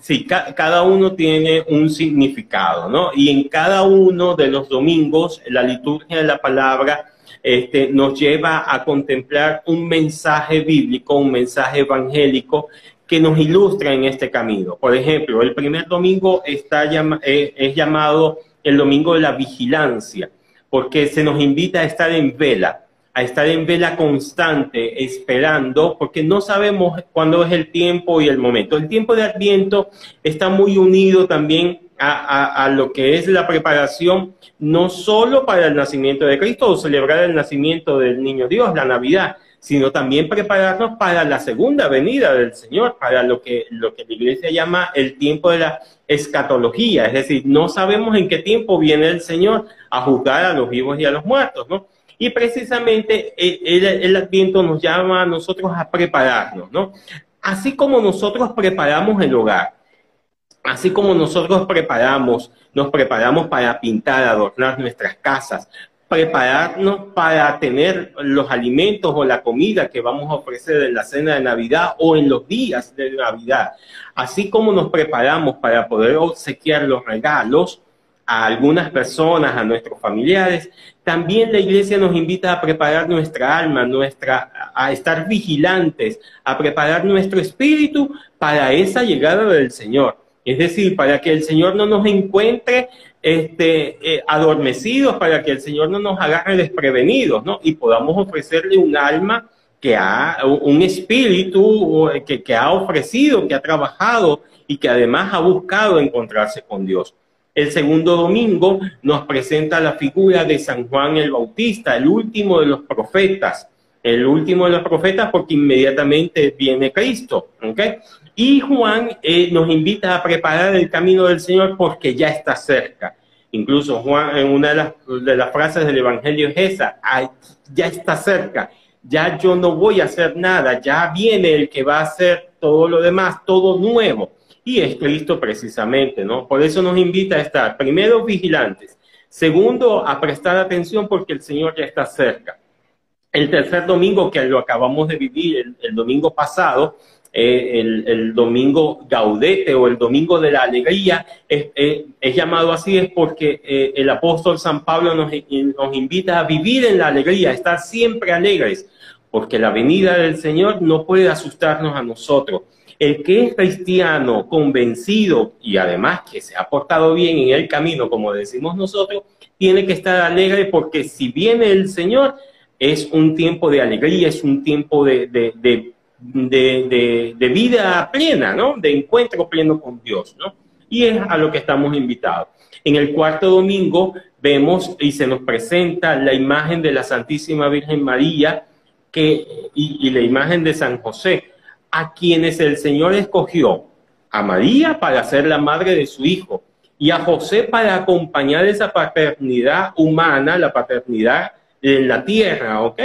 sí, cada uno tiene un significado, ¿no? Y en cada uno de los domingos, la liturgia de la palabra este, nos lleva a contemplar un mensaje bíblico, un mensaje evangélico que nos ilustra en este camino. Por ejemplo, el primer domingo está eh, es llamado el domingo de la vigilancia, porque se nos invita a estar en vela, a estar en vela constante, esperando, porque no sabemos cuándo es el tiempo y el momento. El tiempo de Adviento está muy unido también a, lo que es la preparación no solo para el nacimiento de Cristo o celebrar el nacimiento del niño Dios, la Navidad, sino también prepararnos para la segunda venida del Señor, para lo que, lo que la iglesia llama el tiempo de la escatología, es decir, no sabemos en qué tiempo viene el Señor a juzgar a los vivos y a los muertos, ¿no? Y precisamente el, el, Adviento nos llama a nosotros a prepararnos, ¿no? Así como nosotros preparamos el hogar, así como nosotros preparamos, nos preparamos para pintar, adornar nuestras casas, prepararnos para tener los alimentos o la comida que vamos a ofrecer en la cena de Navidad o en los días de Navidad. Así como nos preparamos para poder obsequiar los regalos a algunas personas, a nuestros familiares, también la iglesia nos invita a preparar nuestra alma, nuestra, a estar vigilantes, a preparar nuestro espíritu para esa llegada del Señor. Es decir, para que el Señor no nos encuentre este, eh, adormecidos, para que el Señor no nos agarre desprevenidos, ¿no? Y podamos ofrecerle un alma que ha, un espíritu que, que ha ofrecido, que ha trabajado y que además ha buscado encontrarse con Dios. El segundo domingo nos presenta la figura de San Juan el Bautista, el último de los profetas, el último de los profetas porque inmediatamente viene Cristo. ¿okay? Y Juan eh, nos invita a preparar el camino del Señor porque ya está cerca. Incluso Juan, en una de las, de las frases del Evangelio es esa, ya está cerca, ya yo no voy a hacer nada, ya viene el que va a hacer todo lo demás, todo nuevo. Y es Cristo precisamente, ¿no? Por eso nos invita a estar, primero, vigilantes. Segundo, a prestar atención porque el Señor ya está cerca. El tercer domingo, que lo acabamos de vivir el, domingo pasado, eh, el, domingo gaudete o el domingo de la alegría, es, llamado así es porque eh, el apóstol San Pablo nos, nos invita a vivir en la alegría, a estar siempre alegres, porque la venida del Señor no puede asustarnos a nosotros. El que es cristiano, convencido y además que se ha portado bien en el camino, como decimos nosotros, tiene que estar alegre porque si viene el Señor, es un tiempo de alegría, es un tiempo de, vida plena, ¿no? De encuentro pleno con Dios, ¿no? Y es a lo que estamos invitados. En el cuarto domingo vemos y se nos presenta la imagen de la Santísima Virgen María que, y, y la imagen de San José, a quienes el Señor escogió, a María para ser la madre de su hijo y a José para acompañar esa paternidad humana, la paternidad en la tierra, ¿ok?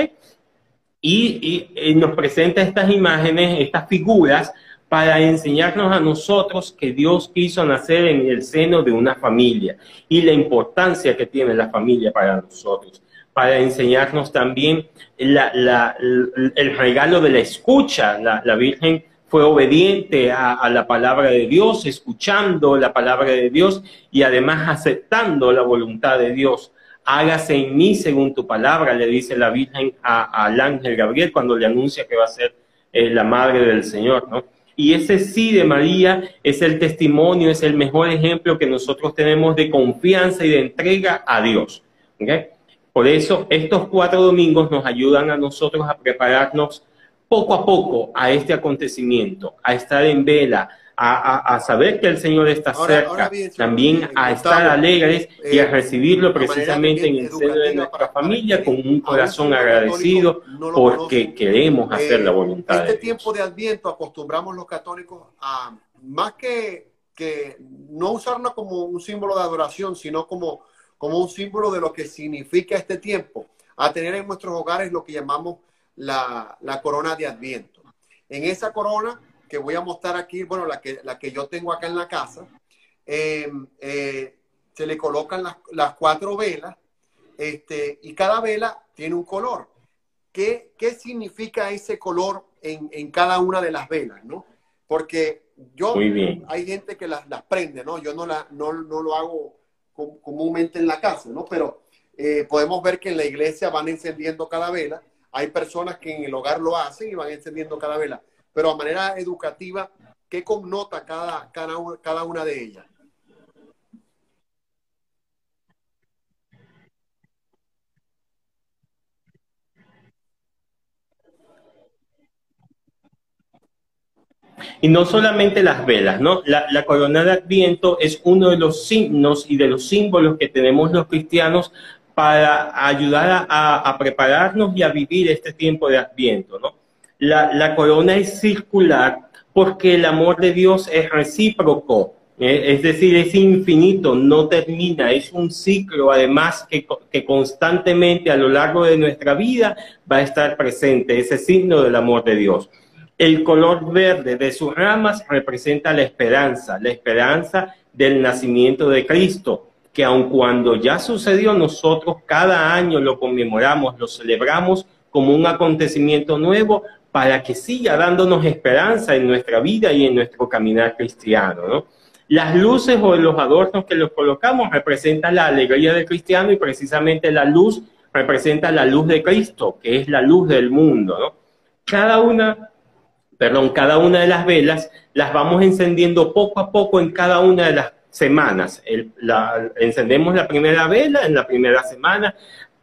Y, nos presenta estas imágenes, estas figuras, para enseñarnos a nosotros que Dios quiso nacer en el seno de una familia y la importancia que tiene la familia para nosotros, para enseñarnos también el regalo de la escucha. La, Virgen fue obediente a, a, la palabra de Dios, escuchando la palabra de Dios y además aceptando la voluntad de Dios hágase en mí según tu palabra, le dice la Virgen al ángel Gabriel cuando le anuncia que va a ser eh, la madre del Señor, ¿no? Y ese sí de María es el testimonio, es el mejor ejemplo que nosotros tenemos de confianza y de entrega a Dios. Por eso estos cuatro domingos nos ayudan a nosotros a prepararnos poco a poco a este acontecimiento, a estar en vela, a, saber que el Señor está cerca, también a estar alegres y a eh, recibirlo precisamente en el seno de nuestra familia con un corazón agradecido porque queremos hacer la voluntad este tiempo de Adviento acostumbramos los católicos a más que, que no usarlo como un símbolo de adoración, sino como, como un símbolo de lo que significa este tiempo, a tener en nuestros hogares lo que llamamos la, la corona de Adviento. En esa corona que voy a mostrar aquí, bueno, la que, la que yo tengo acá en la casa, em, eh, se le colocan las, cuatro velas este, y cada vela tiene un color. ¿Qué, qué significa ese color en, en, cada una de las velas? ¿no? Porque yo, hay gente que las, las, prende, ¿no? Yo no, la, no, no lo hago comúnmente en la casa, ¿no? Pero eh, podemos ver que en la iglesia van encendiendo cada vela. Hay personas que en el hogar lo hacen y van encendiendo cada vela pero a manera educativa, ¿qué connota cada, cada, una, de ellas? Y no solamente las velas, ¿no? La, la, corona de Adviento es uno de los signos y de los símbolos que tenemos los cristianos para ayudar a, prepararnos y a vivir este tiempo de Adviento. ¿no? La, corona es circular porque el amor de Dios es recíproco. ¿eh? Es decir, es infinito, no termina, es un ciclo además que, que, constantemente a lo largo de nuestra vida va a estar presente, ese signo del amor de Dios. El color verde de sus ramas representa la esperanza, la esperanza del nacimiento de Cristo que aun cuando ya sucedió, nosotros cada año lo conmemoramos, lo celebramos como un acontecimiento nuevo para que siga dándonos esperanza en nuestra vida y en nuestro caminar cristiano. Las luces o los adornos que los colocamos representan la alegría del cristiano y precisamente la luz representa la luz de Cristo, que es la luz del mundo. Cada una, perdón, cada una de las velas las vamos encendiendo poco a poco en cada una de las semanas. encendemos la primera vela en la primera semana,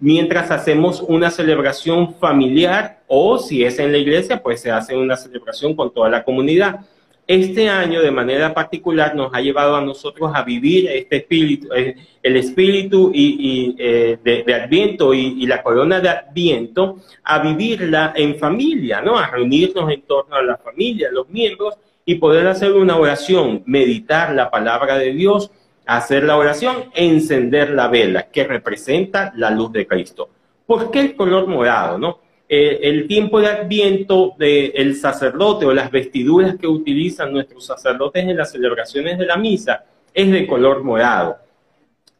mientras hacemos una celebración familiar o si es en la iglesia, pues se hace una celebración con toda la comunidad. Este año, de manera particular, nos ha llevado a nosotros a vivir este espíritu, eh, el espíritu y, eh, de, Adviento y, y, la corona de Adviento, a vivirla en familia, ¿no? A reunirnos en torno a la familia, los miembros, y poder hacer una oración, meditar la palabra de Dios, hacer la oración, encender la vela que representa la luz de Cristo. ¿Por qué el color morado? No? Eh, el tiempo de adviento del sacerdote o las vestiduras que utilizan nuestros sacerdotes en las celebraciones de la misa es de color morado.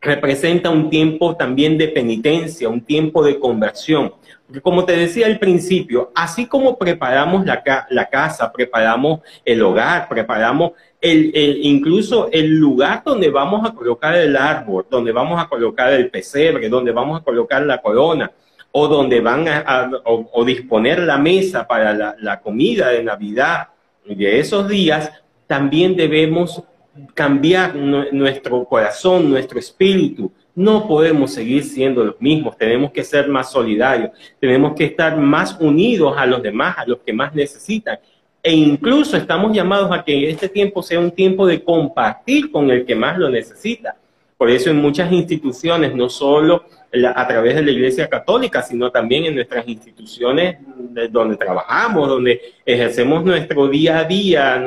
Representa un tiempo también de penitencia, un tiempo de conversión como te decía al principio, así como preparamos la, casa, preparamos el hogar, preparamos el, incluso el lugar donde vamos a colocar el árbol, donde vamos a colocar el pesebre, donde vamos a colocar la corona, o donde van a, o, disponer la mesa para la, la comida de Navidad de esos días, también debemos cambiar nuestro corazón, nuestro espíritu, no podemos seguir siendo los mismos, tenemos que ser más solidarios, tenemos que estar más unidos a los demás, a los que más necesitan. E incluso estamos llamados a que este tiempo sea un tiempo de compartir con el que más lo necesita. Por eso en muchas instituciones, no solo a través de la Iglesia Católica, sino también en nuestras instituciones donde trabajamos, donde ejercemos nuestro día a día,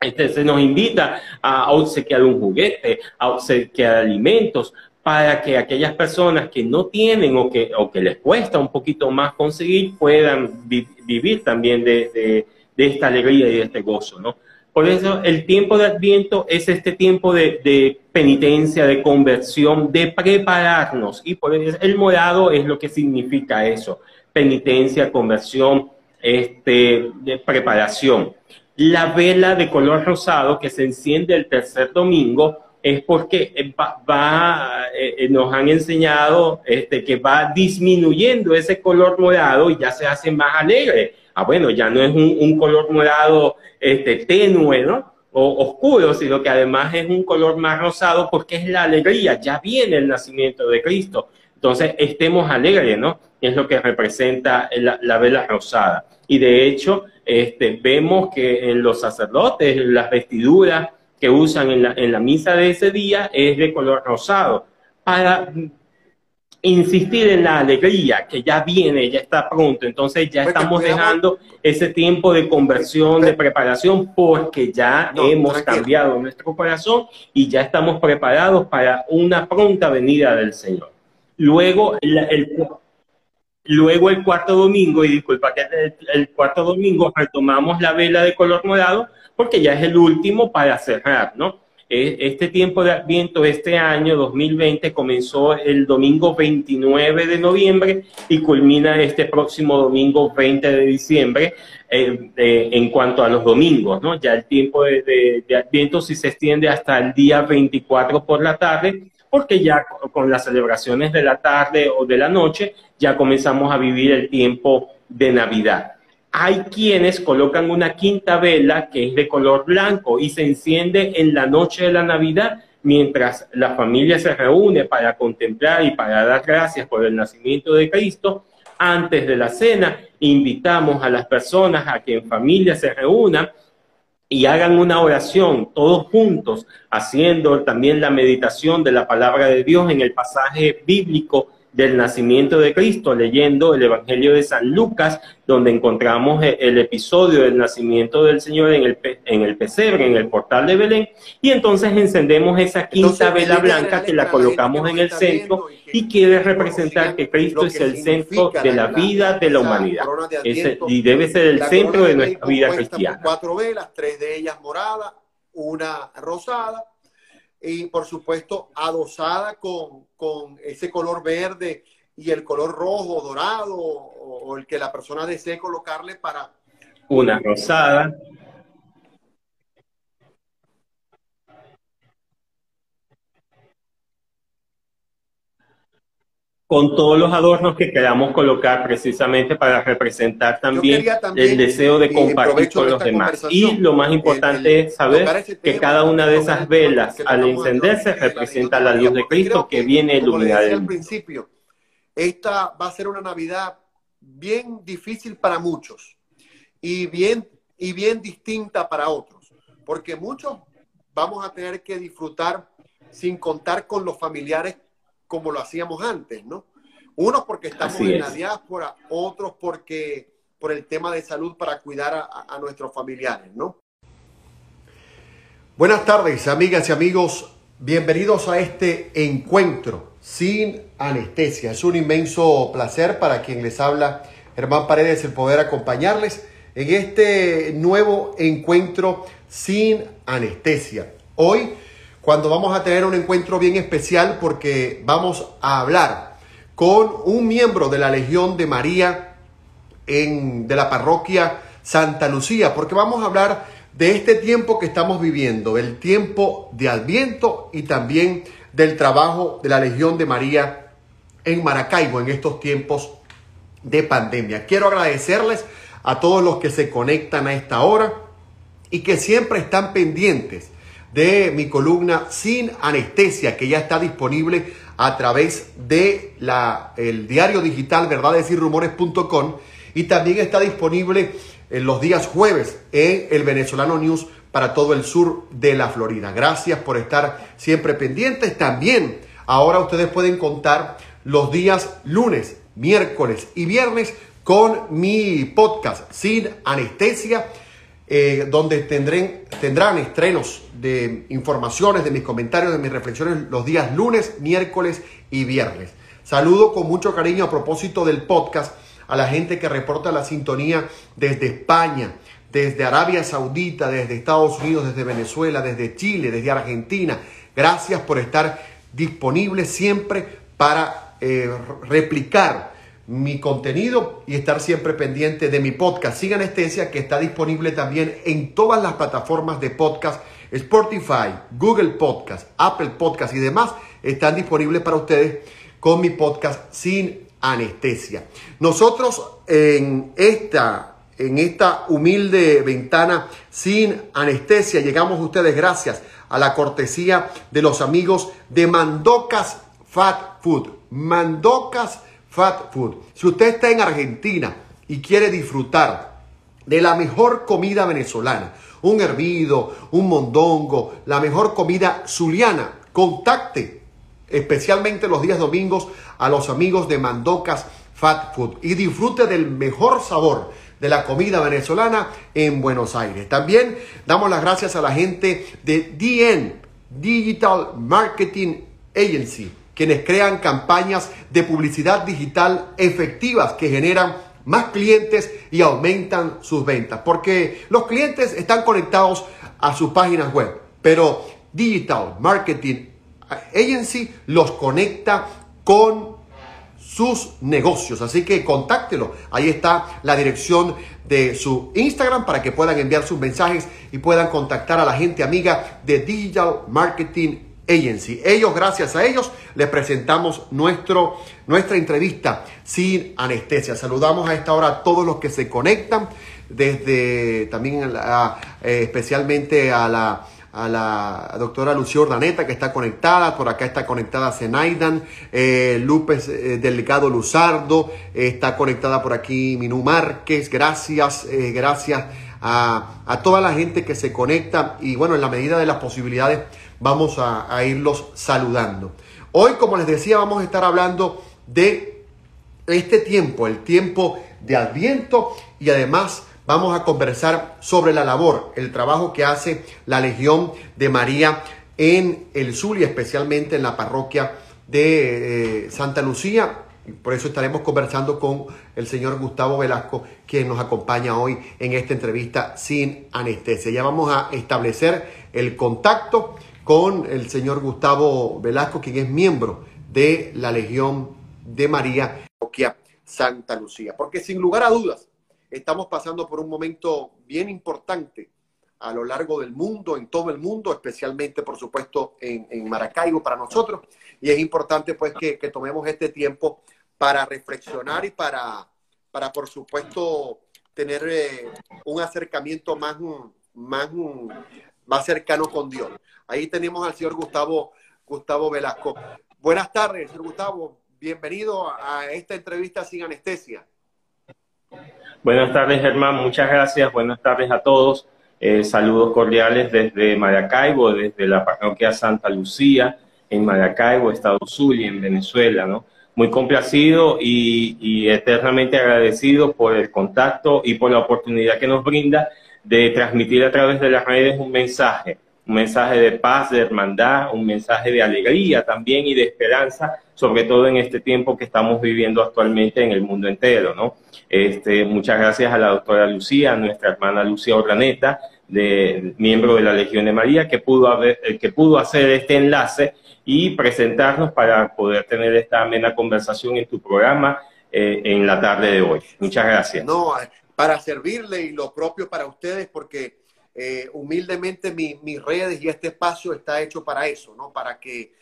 este, se nos invita a obsequiar un juguete, a obsequiar alimentos, para que aquellas personas que no tienen o que, o que les cuesta un poquito más conseguir puedan vivir también de, esta alegría y de este gozo, ¿no? Por eso el tiempo de Adviento es este tiempo de, penitencia, de conversión, de prepararnos. Y por eso el morado es lo que significa eso, penitencia, conversión, este, de preparación. La vela de color rosado que se enciende el tercer domingo es porque va, eh, eh, nos han enseñado este, que va disminuyendo ese color morado y ya se hace más alegre. Ah, bueno, ya no es un, color morado este, tenue, ¿no? O oscuro, sino que además es un color más rosado porque es la alegría, ya viene el nacimiento de Cristo. Entonces, estemos alegres, ¿no? Es lo que representa la, la vela rosada. Y de hecho, este, vemos que en los sacerdotes las vestiduras que usan en la, en la misa de ese día es de color rosado, para insistir en la alegría que ya viene, ya está pronto. Entonces ya estamos dejando ese tiempo de conversión, de preparación, porque ya hemos cambiado nuestro corazón y ya estamos preparados para una pronta venida del Señor. Luego, el, el Luego el cuarto domingo, y disculpa que el, cuarto domingo retomamos la vela de color morado porque ya es el último para cerrar, ¿no? E, este tiempo de Adviento, este año 2020, comenzó el domingo 29 de noviembre y culmina este próximo domingo 20 de diciembre eh, en cuanto a los domingos, ¿no? Ya el tiempo de, de sí se extiende hasta el día 24 por la tarde porque ya con las celebraciones de la tarde o de la noche ya comenzamos a vivir el tiempo de Navidad. Hay quienes colocan una quinta vela que es de color blanco y se enciende en la noche de la Navidad mientras la familia se reúne para contemplar y para dar gracias por el nacimiento de Cristo. Antes de la cena, invitamos a las personas a que en familia se reúnan y hagan una oración todos juntos, haciendo también la meditación de la palabra de Dios en el pasaje bíblico del nacimiento de Cristo, leyendo el Evangelio de San Lucas, donde encontramos e, el episodio del nacimiento del Señor en el, en el pesebre, en el portal de Belén, y entonces encendemos esa quinta vela blanca que la colocamos en el centro y quiere representar que Cristo es el centro de la vida de la humanidad. y debe ser el centro de nuestra vida cristiana. Cuatro velas, tres de ellas moradas, una rosada y por supuesto adosada con, con ese color verde y el color rojo, dorado o, el que la persona desee colocarle para... Una rosada. Con todos los adornos que queramos colocar precisamente para representar también, el deseo de compartir con los demás. Y lo más importante es saber que cada una de esas velas al encenderse representa la luz de Cristo que viene a iluminar el principio, esta va a ser una Navidad bien difícil para muchos y bien, y bien distinta para otros, porque muchos vamos a tener que disfrutar sin contar con los familiares como lo hacíamos antes, ¿no? Unos porque estamos en la diáspora, otros porque por el tema de salud para cuidar a, nuestros familiares, ¿no? Buenas tardes, amigas y amigos. Bienvenidos a este encuentro sin anestesia. Es un inmenso placer para quien les habla, Germán Paredes, el poder acompañarles en este nuevo encuentro sin anestesia. Hoy cuando vamos a tener un encuentro bien especial porque vamos a hablar con un miembro de la Legión de María en, de la parroquia Santa Lucía, porque vamos a hablar de este tiempo que estamos viviendo, el tiempo de Adviento y también del trabajo de la Legión de María en Maracaibo en estos tiempos de pandemia. Quiero agradecerles a todos los que se conectan a esta hora y que siempre están pendientes de mi columna sin anestesia, que ya está disponible a través de la, el diario digital verdades y rumores.com y también está disponible en los días jueves en el venezolano news para todo el sur de la Florida. Gracias por estar siempre pendientes. También ahora ustedes pueden contar los días lunes, miércoles y viernes con mi podcast sin anestesia eh, donde tendrán, estrenos de informaciones, de mis comentarios, de mis reflexiones los días lunes, miércoles y viernes. Saludo con mucho cariño a propósito del podcast a la gente que reporta la sintonía desde España, desde Arabia Saudita, desde Estados Unidos, desde Venezuela, desde Chile, desde Argentina. Gracias por estar disponibles siempre para eh, replicar mi contenido y estar siempre pendiente de mi podcast Sin Anestesia, que está disponible también en todas las plataformas de podcast, Spotify, Google Podcast, Apple Podcast y demás, están disponibles para ustedes con mi podcast Sin Anestesia. Nosotros en esta, en esta humilde ventana sin anestesia llegamos a ustedes gracias a la cortesía de los amigos de Mandocas Fat Food. Mandocas Fat Food. Si usted está en Argentina y quiere disfrutar de la mejor comida venezolana, un hervido, un mondongo, la mejor comida zuliana, contacte especialmente los días domingos a los amigos de Mandocas Fat Food y disfrute del mejor sabor de la comida venezolana en Buenos Aires. También damos las gracias a la gente de DN, Digital Marketing Agency quienes crean campañas de publicidad digital efectivas que generan más clientes y aumentan sus ventas. Porque los clientes están conectados a sus páginas web, pero Digital Marketing Agency los conecta con sus negocios. Así que contáctelo. Ahí está la dirección de su Instagram para que puedan enviar sus mensajes y puedan contactar a la gente amiga de Digital Marketing Agency. Ellos, gracias a ellos, les presentamos nuestro, nuestra entrevista sin anestesia. Saludamos a esta hora a todos los que se conectan, desde también eh, especialmente a la, a la doctora Lucía Ordaneta que está conectada, por acá está conectada Zenaidan, eh, López eh, Delgado Luzardo, está conectada por aquí Minú Márquez, gracias, gracias a, toda la gente que se conecta y bueno, en la medida de las posibilidades vamos a, a irlos saludando. Hoy, como les decía, vamos a estar hablando de este tiempo, el tiempo de Adviento y además vamos a conversar sobre la labor, el trabajo que hace la Legión de María en el Zulia, especialmente en la parroquia de eh, Santa Lucía. por eso estaremos conversando con el señor Gustavo Velasco, quien nos acompaña hoy en esta entrevista sin anestesia. Ya vamos a establecer el contacto con el señor Gustavo Velasco, quien es miembro de la Legión de María, Santa Lucía. Porque sin lugar a dudas, estamos pasando por un momento bien importante a lo largo del mundo, en todo el mundo, especialmente, por supuesto, en, Maracaibo para nosotros. Y es importante, pues, que, tomemos este tiempo para reflexionar y para, para por supuesto, tener eh, un acercamiento más, más, más cercano con Dios. Ahí tenemos al señor Gustavo, Gustavo Velasco. Buenas tardes, señor Gustavo. Bienvenido a esta entrevista sin anestesia. Buenas tardes, Germán. Muchas gracias. Buenas tardes a todos. Eh, saludos cordiales desde Maracaibo, desde la parroquia Santa Lucía, en Maracaibo, Estado Zulia, en Venezuela, ¿no? Muy complacido y, y, eternamente agradecido por el contacto y por la oportunidad que nos brinda de transmitir a través de las redes un mensaje, un mensaje de paz, de hermandad, un mensaje de alegría también y de esperanza, sobre todo en este tiempo que estamos viviendo actualmente en el mundo entero, ¿no? Este, muchas gracias a la doctora Lucía, a nuestra hermana Lucía Orlaneta, de, miembro de la Legión de María, que pudo, haber, eh, que pudo hacer este enlace y presentarnos para poder tener esta amena conversación en tu programa eh, en la tarde de hoy. Muchas gracias. No, para servirle y lo propio para ustedes, porque eh, humildemente mis redes y este espacio está hecho para eso, ¿no? Para que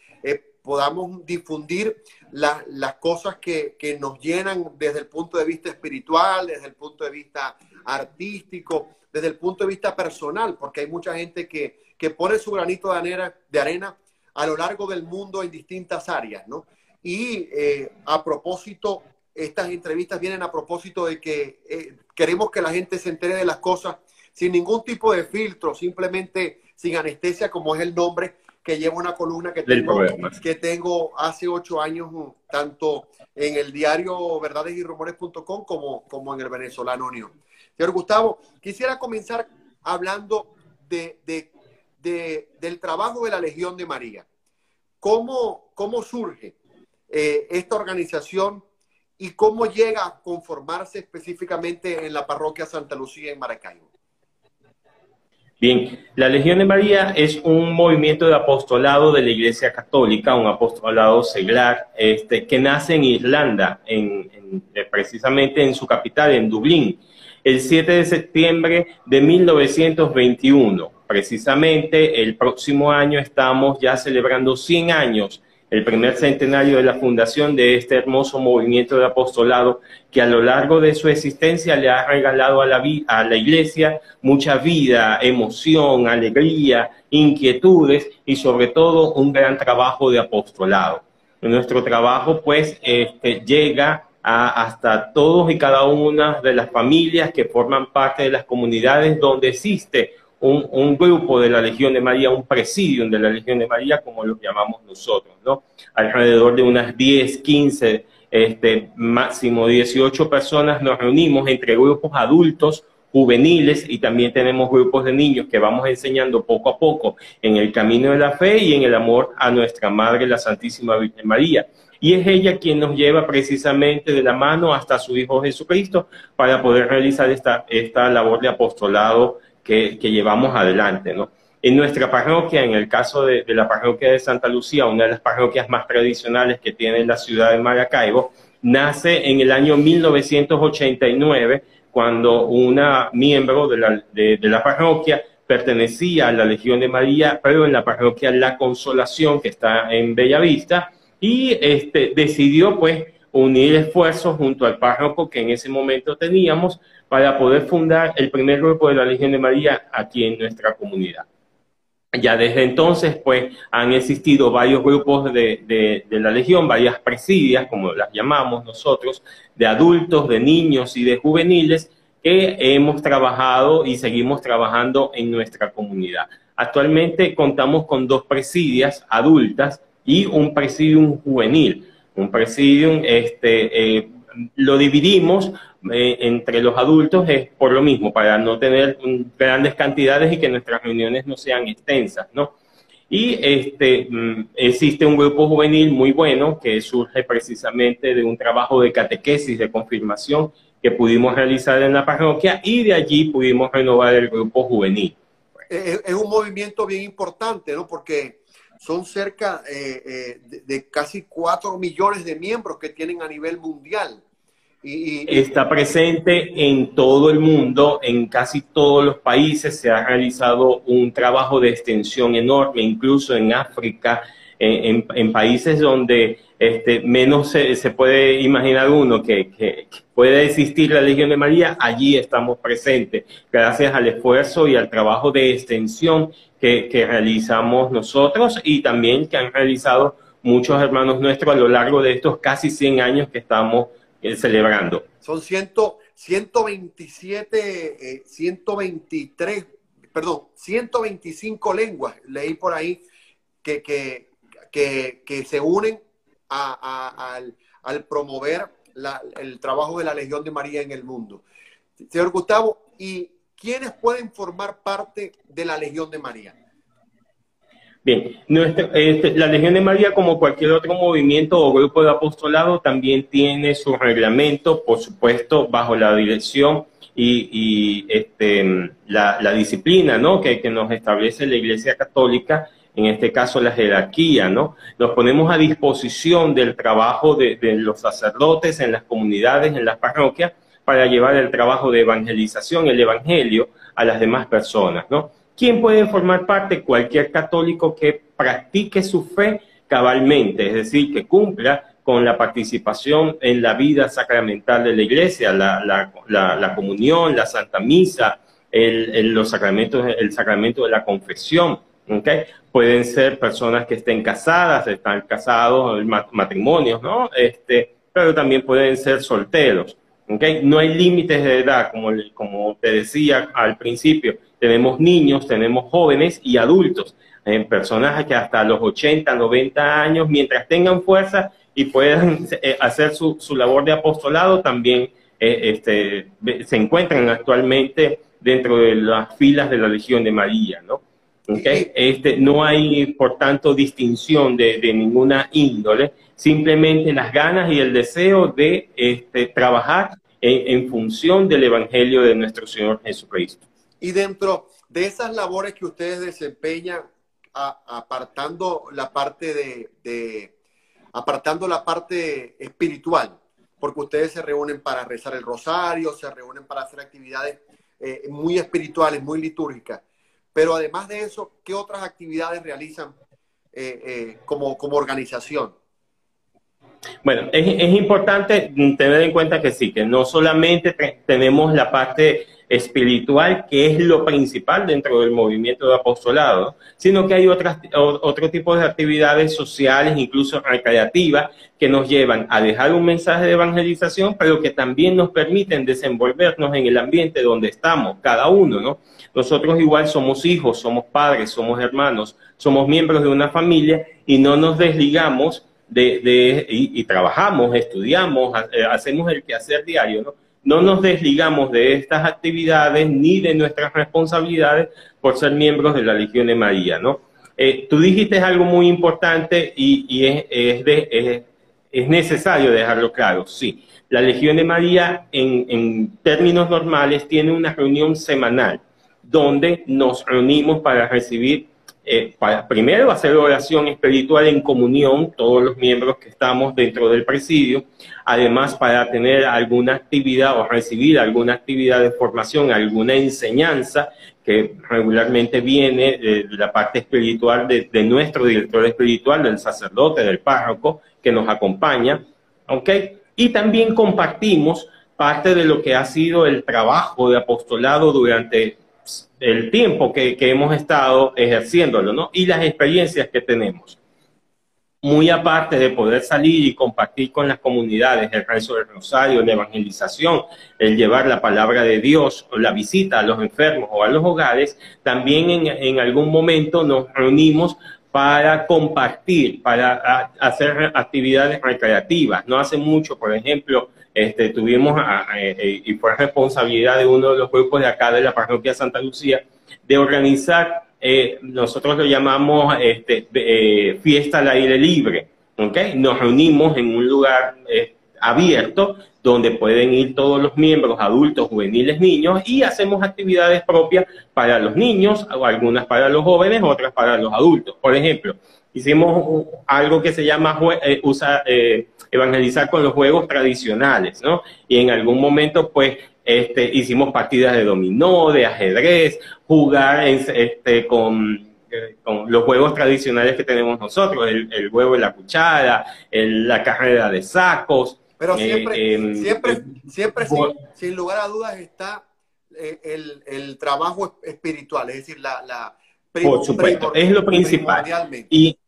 podamos difundir las cosas que, que, nos llenan desde el punto de vista espiritual, desde el punto de vista artístico, desde el punto de vista personal, porque hay mucha gente que, pone su granito de arena, de arena a lo largo del mundo en distintas áreas, ¿no? Y eh, a propósito, estas entrevistas vienen a propósito de que eh, queremos que la gente se entere de las cosas sin ningún tipo de filtro, simplemente sin anestesia, como es el nombre, que lleva una columna que tengo, que tengo hace ocho años, tanto en el diario verdadesyrumores.com como, como en el venezolano Unión. Señor Gustavo, quisiera comenzar hablando de, del trabajo de la Legión de María. ¿Cómo, cómo surge eh, esta organización y cómo llega a conformarse específicamente en la parroquia Santa Lucía en Maracaibo? Bien, la Legión de María es un movimiento de apostolado de la Iglesia Católica, un apostolado seglar, este, que nace en Irlanda, en, precisamente en su capital, en Dublín el 7 de septiembre de 1921. Precisamente el próximo año estamos ya celebrando 100 años, el primer centenario de la fundación de este hermoso movimiento de apostolado que a lo largo de su existencia le ha regalado a la, a la iglesia mucha vida, emoción, alegría, inquietudes y sobre todo un gran trabajo de apostolado. Nuestro trabajo pues este, llega hasta todos y cada una de las familias que forman parte de las comunidades donde existe un, grupo de la Legión de María, un presidium de la Legión de María, como lo llamamos nosotros, ¿no? Alrededor de unas 10, 15, este, máximo 18 personas nos reunimos entre grupos adultos, juveniles y también tenemos grupos de niños que vamos enseñando poco a poco en el camino de la fe y en el amor a nuestra Madre, la Santísima Virgen María y es ella quien nos lleva precisamente de la mano hasta su Hijo Jesucristo para poder realizar esta, esta labor de apostolado que, llevamos adelante, ¿no? En nuestra parroquia, en el caso de, la parroquia de Santa Lucía, una de las parroquias más tradicionales que tiene la ciudad de Maracaibo, nace en el año 1989, cuando una miembro de la, de la parroquia pertenecía a la Legión de María, pero en la parroquia La Consolación, que está en Bellavista, y este, decidió pues unir esfuerzos junto al párroco que en ese momento teníamos para poder fundar el primer grupo de la Legión de María aquí en nuestra comunidad. Ya desde entonces, pues, han existido varios grupos de, de, de, la Legión, varias presidias, como las llamamos nosotros, de adultos, de niños y de juveniles, que hemos trabajado y seguimos trabajando en nuestra comunidad. Actualmente contamos con dos presidias adultas y un presidium juvenil. Un presidium, este, eh, lo dividimos eh, entre los adultos es por lo mismo, para no tener grandes cantidades y que nuestras reuniones no sean extensas, ¿no? Y este, mm, existe un grupo juvenil muy bueno que surge precisamente de un trabajo de catequesis, de confirmación que pudimos realizar en la parroquia y de allí pudimos renovar el grupo juvenil. Es, un movimiento bien importante, ¿no? Porque son cerca eh, eh, de, de, casi 4 millones de miembros que tienen a nivel mundial. Está presente en todo el mundo, en casi todos los países se ha realizado un trabajo de extensión enorme, incluso en África, en, países donde este, menos se, puede imaginar uno que, que, puede existir la Legión de María, allí estamos presentes, gracias al esfuerzo y al trabajo de extensión que, realizamos nosotros y también que han realizado muchos hermanos nuestros a lo largo de estos casi 100 años que estamos celebrando. Son ciento, 127, 123, eh, perdón, 125 lenguas, leí por ahí, que, que, que, se unen al, promover el trabajo de la Legión de María en el mundo. Señor Gustavo, ¿y quiénes pueden formar parte de la Legión de María? Bien, este, la Legión de María, como cualquier otro movimiento o grupo de apostolado, también tiene su reglamento, por supuesto, bajo la dirección y, este, la, disciplina ¿no? que, nos establece la Iglesia Católica, en este caso la jerarquía. ¿no? Nos ponemos a disposición del trabajo de, de los sacerdotes en las comunidades, en las parroquias, para llevar el trabajo de evangelización, el Evangelio, a las demás personas. ¿no? ¿Quién puede formar parte? Cualquier católico que practique su fe cabalmente, es decir, que cumpla con la participación en la vida sacramental de la iglesia, la, comunión, la santa misa, el, los sacramentos, el sacramento de la confesión. ¿okay? Pueden ser personas que estén casadas, están casados, matrimonios, ¿no? Este, pero también pueden ser solteros. ¿okay? No hay límites de edad, como, como te decía al principio tenemos niños, tenemos jóvenes y adultos, en personas que hasta los 80, 90 años, mientras tengan fuerza y puedan eh, hacer su, labor de apostolado, también eh, este, se encuentran actualmente dentro de las filas de la Legión de María, ¿no? Este, no hay, por tanto, distinción de, ninguna índole, simplemente las ganas y el deseo de este, trabajar en función del Evangelio de nuestro Señor Jesucristo. Y dentro de esas labores que ustedes desempeñan, apartando la parte de, apartando la parte espiritual, porque ustedes se reúnen para rezar el rosario, se reúnen para hacer actividades eh, muy espirituales, muy litúrgicas. Pero además de eso, ¿qué otras actividades realizan eh, eh, como, como organización? Bueno, es, es, importante tener en cuenta que sí, que no solamente tenemos la parte espiritual, que es lo principal dentro del movimiento de apostolado, sino que hay otras, otro tipo de actividades sociales, incluso recreativas, que nos llevan a dejar un mensaje de evangelización, pero que también nos permiten desenvolvernos en el ambiente donde estamos, cada uno, ¿no? Nosotros igual somos hijos, somos padres, somos hermanos, somos miembros de una familia y no nos desligamos de, de y, y trabajamos, estudiamos, eh, hacemos el quehacer diario, ¿no? No nos desligamos de estas actividades ni de nuestras responsabilidades por ser miembros de la Legión de María, ¿no? Eh, tú dijiste algo muy importante y, es, necesario dejarlo claro, sí. La Legión de María en, en términos normales tiene una reunión semanal donde nos reunimos para recibir eh, para, primero hacer oración espiritual en comunión, todos los miembros que estamos dentro del presidio, además para tener alguna actividad o recibir alguna actividad de formación, alguna enseñanza que regularmente viene de la parte espiritual de, nuestro director espiritual, del sacerdote, del párroco, que nos acompaña, ¿ok? Y también compartimos parte de lo que ha sido el trabajo de apostolado durante el tiempo que, hemos estado ejerciéndolo, ¿no? Y las experiencias que tenemos. muy aparte de poder salir y compartir con las comunidades el rezo del rosario, la evangelización, el llevar la palabra de Dios o la visita a los enfermos o a los hogares, también en, en algún momento nos reunimos para compartir, para hacer actividades recreativas. No hace mucho, por ejemplo, este, tuvimos, eh, y fue responsabilidad de uno de los grupos de acá de la parroquia Santa Lucía, de organizar, eh, nosotros lo llamamos este, eh, fiesta al aire libre. ¿okay? Nos reunimos en un lugar abierto donde pueden ir todos los miembros, adultos, juveniles, niños, y hacemos actividades propias para los niños, algunas para los jóvenes, otras para los adultos. Por ejemplo, hicimos algo que se llama eh, eh, evangelizar con los juegos tradicionales, ¿no? Y en algún momento, pues, este, hicimos partidas de dominó, de ajedrez, jugar este, con, eh, con los juegos tradicionales que tenemos nosotros, el, huevo y la cuchara, la carrera de sacos, pero eh, siempre, em, siempre, eh, siempre sin, lugar a dudas está eh, el, trabajo espiritual, es decir, la... la por supuesto, es lo principal. Y,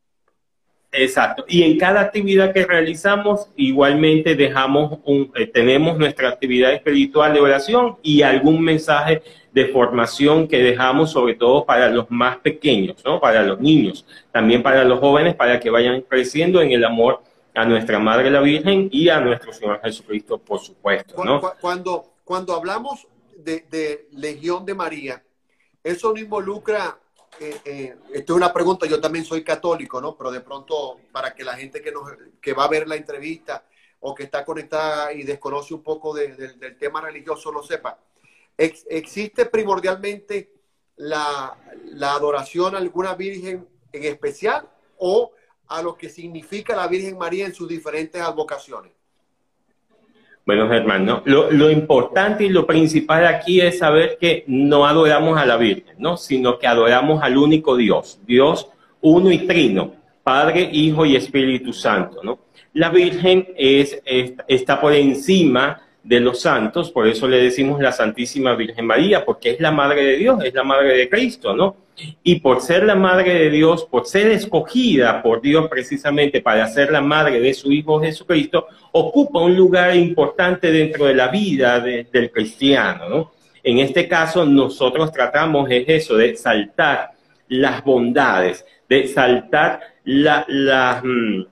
exacto. Y en cada actividad que realizamos, igualmente dejamos un, tenemos nuestra actividad espiritual de oración y algún mensaje de formación que dejamos sobre todo para los más pequeños, ¿no? Para los niños, también para los jóvenes, para que vayan creciendo en el amor a nuestra Madre la Virgen y a nuestro Señor Jesucristo, por supuesto. ¿no? Cuando, cuando hablamos de, Legión de María, eso no involucra, eh, eh, esto es una pregunta, yo también soy católico, ¿no? Pero de pronto, para que la gente que, nos, que va a ver la entrevista o que está conectada y desconoce un poco del tema religioso lo sepa, ¿existe primordialmente la, la adoración a alguna virgen en especial o a lo que significa la Virgen María en sus diferentes advocaciones? Bueno, Germán, lo, importante y lo principal aquí es saber que no adoramos a la Virgen, ¿no? sino que adoramos al único Dios, Dios uno y trino, Padre, Hijo y Espíritu Santo. ¿no? La Virgen es, está por encima de los santos, por eso le decimos la Santísima Virgen María, porque es la Madre de Dios, es la Madre de Cristo, ¿no? Y por ser la Madre de Dios, por ser escogida por Dios precisamente para ser la Madre de su Hijo Jesucristo, ocupa un lugar importante dentro de la vida del cristiano, ¿no? En este caso, nosotros tratamos es eso, de saltar las bondades, de saltar la, la, mm,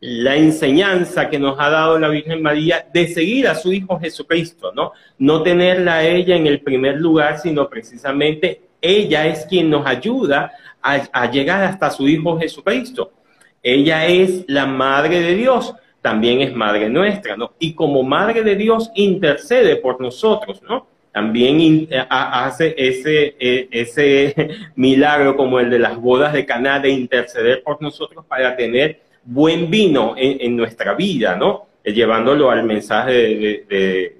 la enseñanza que nos ha dado la Virgen María de seguir a su Hijo Jesucristo, ¿no? No tenerla a ella en el primer lugar, sino precisamente ella es quien nos ayuda a, llegar hasta su Hijo Jesucristo. Ella es la Madre de Dios, también es Madre nuestra, ¿no? Y como Madre de Dios intercede por nosotros, ¿no? También eh, hace ese, e, ese (laughs) milagro como el de las bodas de Caná de interceder por nosotros para tener buen vino en, nuestra vida, ¿no? Eh, llevándolo al mensaje de,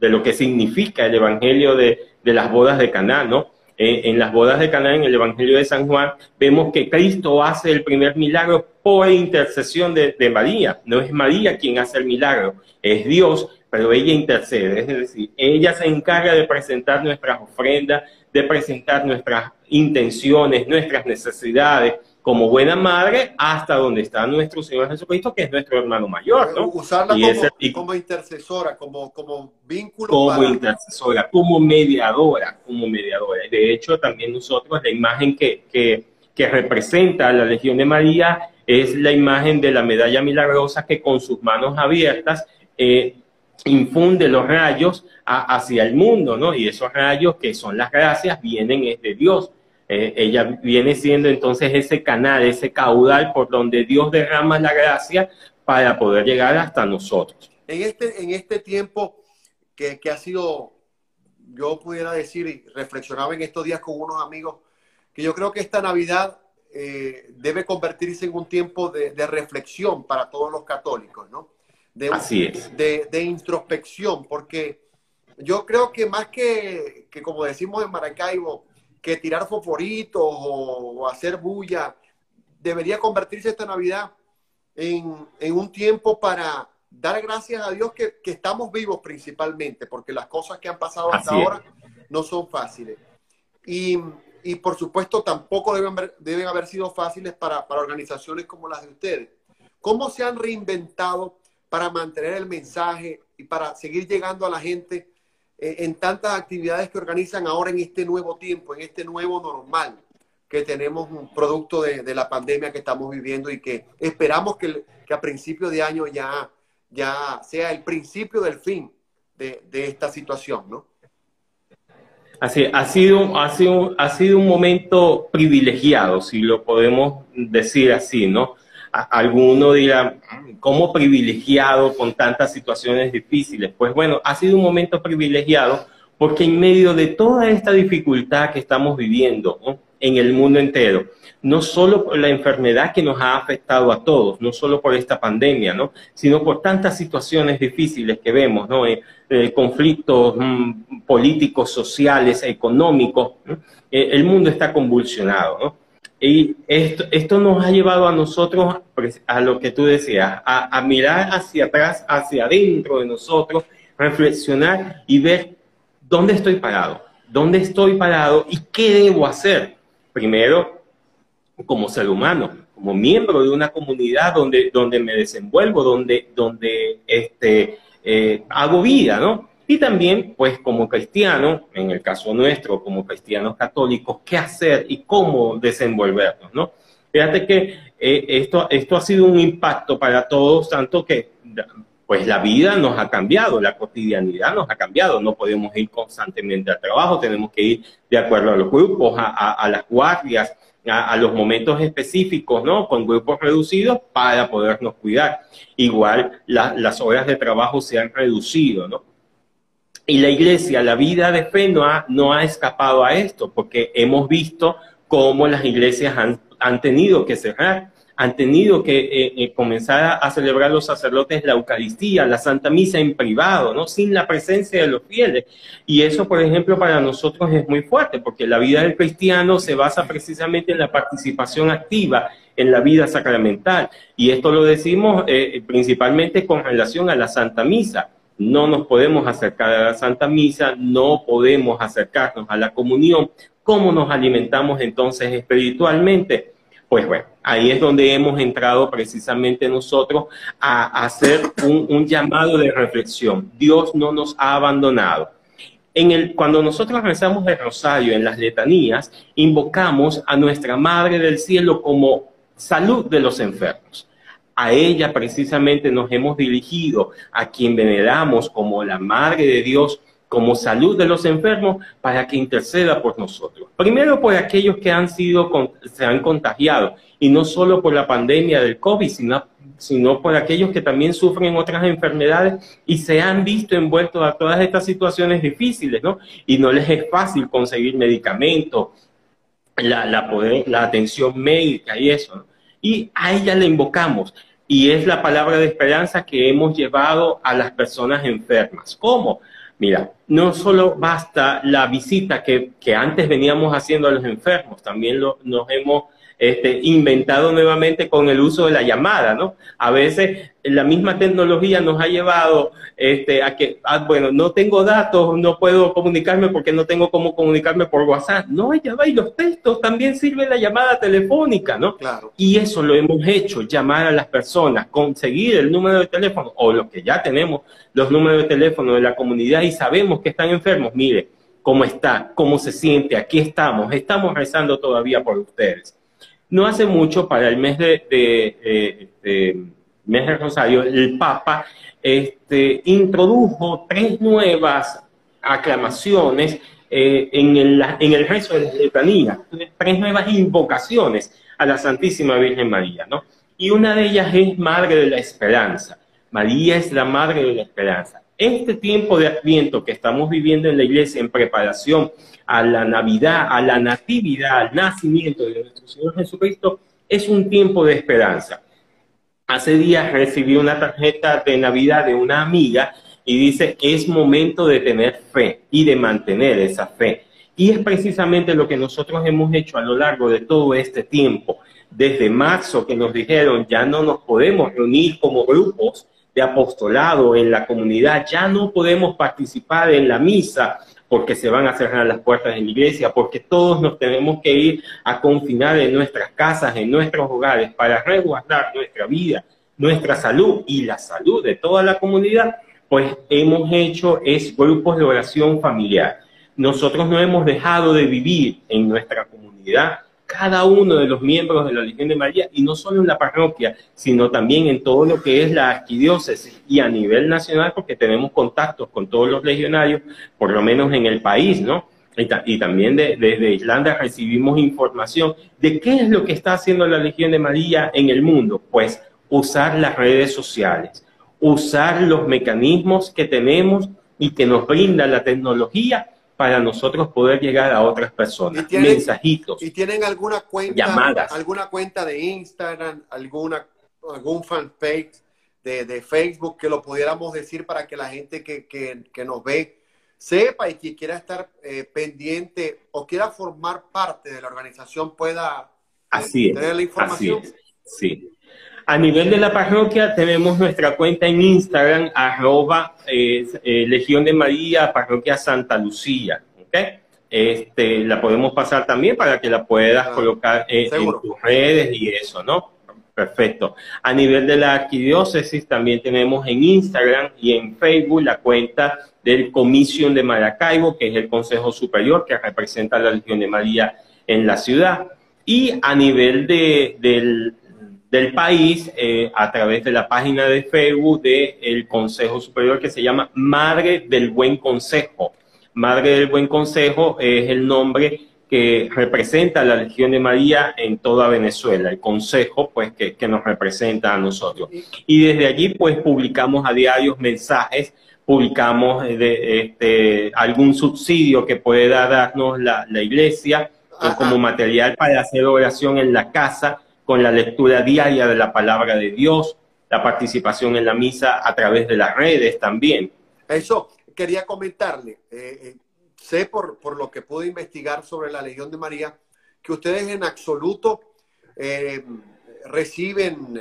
lo que significa el Evangelio de, las bodas de Caná, ¿no? Eh, en las bodas de Caná, en el Evangelio de San Juan, vemos que Cristo hace el primer milagro por intercesión de, María. No es María quien hace el milagro, es Dios, pero ella intercede. Es decir, ella se encarga de presentar nuestras ofrendas, de presentar nuestras intenciones, nuestras necesidades, como buena madre hasta donde está nuestro Señor Jesucristo, que es nuestro hermano mayor, ¿no? Usarla como, intercesora, como, como vínculo. Como intercesora, como mediadora, como mediadora. De hecho, también nosotros la imagen que, que, representa a la Legión de María es la imagen de la medalla milagrosa que con sus manos abiertas eh, infunde los rayos hacia el mundo, ¿no? Y esos rayos que son las gracias vienen de Dios. Eh, ella viene siendo entonces ese canal, ese caudal por donde Dios derrama la gracia para poder llegar hasta nosotros. En este, en este tiempo que, ha sido, yo pudiera decir, y reflexionaba en estos días con unos amigos, que yo creo que esta Navidad eh, debe convertirse en un tiempo de, reflexión para todos los católicos, ¿no? De, Así es. De, de, introspección, porque yo creo que más que, que como decimos en Maracaibo, que tirar fosforitos o, hacer bulla. Debería convertirse esta Navidad en, un tiempo para dar gracias a Dios que, estamos vivos principalmente, porque las cosas que han pasado hasta ahora no son fáciles. Y, y por supuesto tampoco deben haber, deben haber sido fáciles para, para organizaciones como las de ustedes. ¿Cómo se han reinventado para mantener el mensaje y para seguir llegando a la gente en tantas actividades que organizan ahora en este nuevo tiempo, en este nuevo normal que tenemos un producto de, de la pandemia que estamos viviendo y que esperamos que, que a principio de año ya, ya sea el principio del fin de, de esta situación, ¿no? Así, ha sido, ha, sido, ha sido un momento privilegiado, si lo podemos decir así, ¿no? Alguno dirá, ¿cómo privilegiado con tantas situaciones difíciles? Pues bueno, ha sido un momento privilegiado porque en medio de toda esta dificultad que estamos viviendo en el mundo entero, no solo por la enfermedad que nos ha afectado a todos, no solo por esta pandemia, ¿no? sino por tantas situaciones difíciles que vemos, ¿no? Eh, eh, conflictos mm, políticos, sociales, económicos, eh, el mundo está convulsionado. ¿no? Y esto, esto nos ha llevado a nosotros, a lo que tú decías, a, a mirar hacia atrás, hacia adentro de nosotros, reflexionar y ver dónde estoy parado, dónde estoy parado y qué debo hacer. Primero, como ser humano, como miembro de una comunidad donde, donde me desenvuelvo, donde, donde este, eh, hago vida, ¿no? Y también, pues, como cristiano, en el caso nuestro, como cristianos católicos, qué hacer y cómo desenvolvernos, ¿no? Fíjate que eh, esto, esto ha sido un impacto para todos, tanto que, pues, la vida nos ha cambiado, la cotidianidad nos ha cambiado, no podemos ir constantemente al trabajo, tenemos que ir de acuerdo a los grupos, a, a las guardias, a, los momentos específicos, ¿no? Con grupos reducidos para podernos cuidar. Igual las horas de trabajo se han reducido, ¿no? Y la iglesia, la vida de fe no ha, escapado a esto, porque hemos visto cómo las iglesias han, han tenido que cerrar han tenido que eh, eh, comenzar a, celebrar los sacerdotes la Eucaristía, la Santa Misa en privado, ¿no? Sin la presencia de los fieles. Y eso, por ejemplo, para nosotros es muy fuerte, porque la vida del cristiano se basa precisamente en la participación activa en la vida sacramental. Y esto lo decimos eh, principalmente con relación a la Santa Misa. No nos podemos acercar a la Santa Misa, no podemos acercarnos a la comunión. ¿Cómo nos alimentamos entonces espiritualmente? Pues bueno, ahí es donde hemos entrado precisamente nosotros a, hacer un, llamado de reflexión. Dios no nos ha abandonado. En el, cuando nosotros rezamos el rosario en las letanías, invocamos a nuestra Madre del Cielo como salud de los enfermos. A ella precisamente nos hemos dirigido, a quien veneramos como la Madre de Dios, como salud de los enfermos para que interceda por nosotros. Primero por aquellos que han sido, se han contagiado, y no solo por la pandemia del COVID, sino, sino por aquellos que también sufren otras enfermedades y se han visto envueltos a todas estas situaciones difíciles, ¿no? Y no les es fácil conseguir medicamentos, la, la, poder, la atención médica y eso. Y a ella le invocamos. Y es la palabra de esperanza que hemos llevado a las personas enfermas. ¿Cómo? Mira, no solo basta la visita que, que antes veníamos haciendo a los enfermos, también lo, nos hemos este, inventado nuevamente con el uso de la llamada, ¿no? A veces la misma tecnología nos ha llevado este, a que, ah, bueno, no tengo datos, no puedo comunicarme porque no tengo cómo comunicarme por WhatsApp. No, ya va, y los textos también sirven la llamada telefónica, ¿no? Claro. Y eso lo hemos hecho, llamar a las personas, conseguir el número de teléfono, o lo que ya tenemos, los números de teléfono de la comunidad y sabemos que están enfermos, mire, cómo está, cómo se siente, aquí estamos, estamos rezando todavía por ustedes. No hace mucho, para el mes de, de, mes de Rosario, el Papa este, introdujo tres nuevas aclamaciones eh, en, el, en el rezo de la letanía, tres nuevas invocaciones a la Santísima Virgen María, ¿no? Y una de ellas es Madre de la Esperanza. María es la Madre de la Esperanza. Este tiempo de Adviento que estamos viviendo en la iglesia en preparación a la Navidad, a la Natividad, al nacimiento de nuestro Señor Jesucristo, es un tiempo de esperanza. Hace días recibí una tarjeta de Navidad de una amiga y dice, es momento de tener fe y de mantener esa fe. Y es precisamente lo que nosotros hemos hecho a lo largo de todo este tiempo. Desde marzo que nos dijeron, ya no nos podemos reunir como grupos de apostolado en la comunidad, ya no podemos participar en la misa porque se van a cerrar las puertas de la iglesia, porque todos nos tenemos que ir a confinar en nuestras casas, en nuestros hogares, para resguardar nuestra vida, nuestra salud y la salud de toda la comunidad, pues hemos hecho es grupos de oración familiar. Nosotros no hemos dejado de vivir en nuestra comunidad cada uno de los miembros de la Legión de María, y no solo en la parroquia, sino también en todo lo que es la arquidiócesis y a nivel nacional, porque tenemos contactos con todos los legionarios, por lo menos en el país, ¿no? Y, también desde Islanda recibimos información de qué es lo que está haciendo la Legión de María en el mundo. Pues usar las redes sociales, usar los mecanismos que tenemos y que nos brinda la tecnología para nosotros poder llegar a otras personas. mensajitos. ¿Y tienen alguna cuenta, llamadas. alguna cuenta de Instagram, alguna, algún fanpage de, de Facebook que lo pudiéramos decir para que la gente que, que, nos ve sepa y que quiera estar eh, pendiente o quiera formar parte de la organización pueda así tener la información? Así sí. A nivel de la parroquia tenemos nuestra cuenta en Instagram, arroba eh, Legión de María, parroquia Santa Lucía. ¿okay? Este, la podemos pasar también para que la puedas colocar en, tus redes y eso, ¿no? Perfecto. A nivel de la arquidiócesis también tenemos en Instagram y en Facebook la cuenta del Comisión de Maracaibo, que es el Consejo Superior que representa a la Legión de María en la ciudad. Y a nivel de, del, del país eh, a través de la página de Facebook del Consejo Superior que se llama Madre del Buen Consejo. Madre del Buen Consejo es el nombre que representa a la Legión de María en toda Venezuela, el consejo pues que, nos representa a nosotros. Y desde allí pues publicamos a diarios mensajes, publicamos eh, de, este, algún subsidio que pueda darnos la, la iglesia como material para hacer oración en la casa, con la lectura diaria de la palabra de Dios, la participación en la misa a través de las redes también. Eso quería comentarle. Eh, eh, sé por, por, lo que pude investigar sobre la Legión de María que ustedes en absoluto eh, reciben,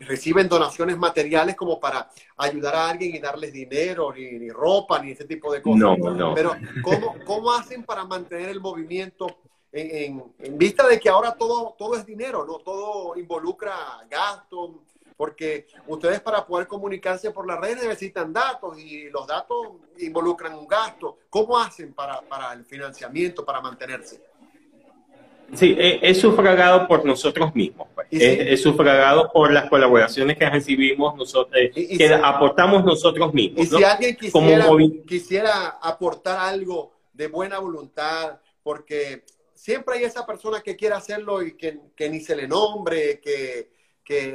reciben donaciones materiales como para ayudar a alguien y darles dinero, ni, ni ropa, ni ese tipo de cosas. No, no. Pero ¿cómo, ¿cómo hacen para mantener el movimiento en, vista de que ahora todo, todo es dinero, ¿no? Todo involucra gastos, porque ustedes para poder comunicarse por la red necesitan datos y los datos involucran un gasto. ¿Cómo hacen para, para el financiamiento, para mantenerse? Sí, es, sufragado por nosotros mismos. Pues. Es, sufragado por las colaboraciones que recibimos nosotros, que aportamos nosotros mismos. Y si alguien quisiera, quisiera aportar algo de buena voluntad, porque siempre hay esa persona que quiere hacerlo y que, ni se le nombre, que,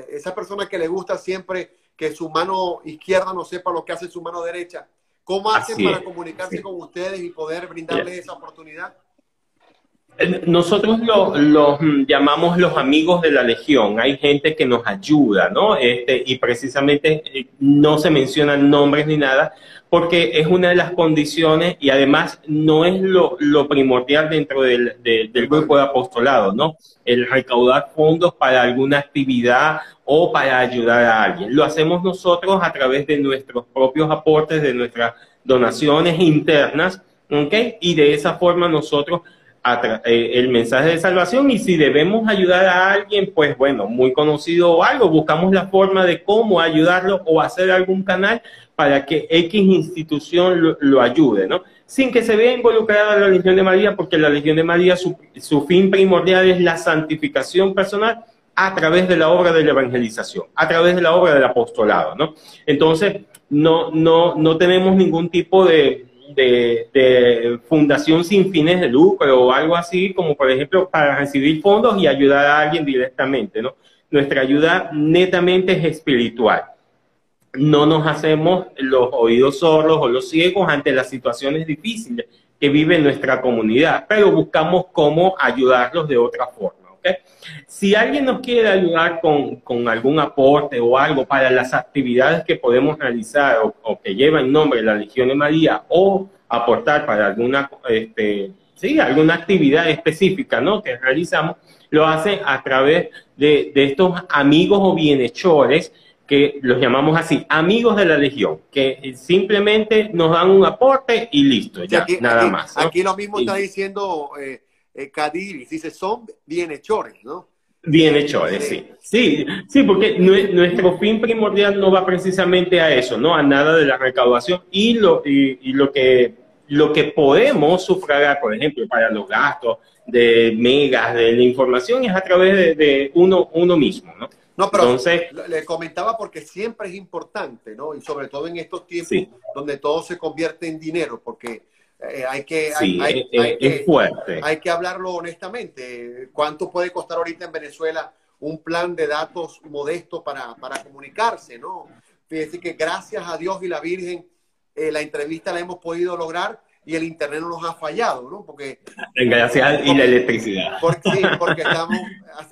esa persona que le gusta siempre que su mano izquierda no sepa lo que hace su mano derecha. ¿Cómo hacen para comunicarse con ustedes y poder brindarles esa oportunidad? Nosotros los mm, llamamos los amigos de la Legión. Hay gente que nos ayuda, ¿no? Este, y precisamente eh, no se mencionan nombres ni nada, porque es una de las condiciones y además no es lo, primordial dentro del, del, grupo de apostolado, ¿no? El recaudar fondos para alguna actividad o para ayudar a alguien. Lo hacemos nosotros a través de nuestros propios aportes, de nuestras donaciones internas, ¿ok? Y de esa forma nosotros el mensaje de salvación y si debemos ayudar a alguien, pues bueno, muy conocido o algo, buscamos la forma de cómo ayudarlo o hacer algún canal para que X institución lo, ayude, ¿no? Sin que se vea involucrada la Legión de María, porque la Legión de María, su, su fin primordial es la santificación personal a través de la obra de la evangelización, a través de la obra del apostolado, ¿no? Entonces, no, no, no tenemos ningún tipo de, de, fundación sin fines de lucro o algo así, como por ejemplo para recibir fondos y ayudar a alguien directamente, ¿no? Nuestra ayuda netamente es espiritual. No nos hacemos los oídos sordos o los ciegos ante las situaciones difíciles que vive nuestra comunidad, pero buscamos cómo ayudarlos de otra forma. Si alguien nos quiere ayudar con, con, algún aporte o algo para las actividades que podemos realizar o, que lleva en nombre de la Legión de María o aportar para alguna, este, sí, alguna actividad específica ¿no? que realizamos, lo hace a través de, de estos amigos o bienhechores que los llamamos así, amigos de la Legión, que simplemente nos dan un aporte y listo, ya, nada más. Aquí lo mismo está diciendo eh, eh dice, son bienhechores, ¿no? Bienhechores, sí. Sí, sí, porque nuestro fin primordial no va precisamente a eso, ¿no? A nada de la recaudación y lo, y, lo que lo que podemos sufragar, por ejemplo, para los gastos de megas, de la información, es a través de, uno, uno mismo, ¿no? No, pero Entonces, le comentaba porque siempre es importante, ¿no? Y sobre todo en estos tiempos donde todo se convierte en dinero, porque eh, hay que, hay, es, fuerte. Hay que hablarlo honestamente. ¿Cuánto puede costar ahorita en Venezuela un plan de datos modesto para, para comunicarse, no? Fíjese que gracias a Dios y la Virgen, eh, la entrevista la hemos podido lograr y el internet no nos ha fallado, ¿no? Porque... Gracias y la electricidad. Porque, sí, (laughs) porque estamos,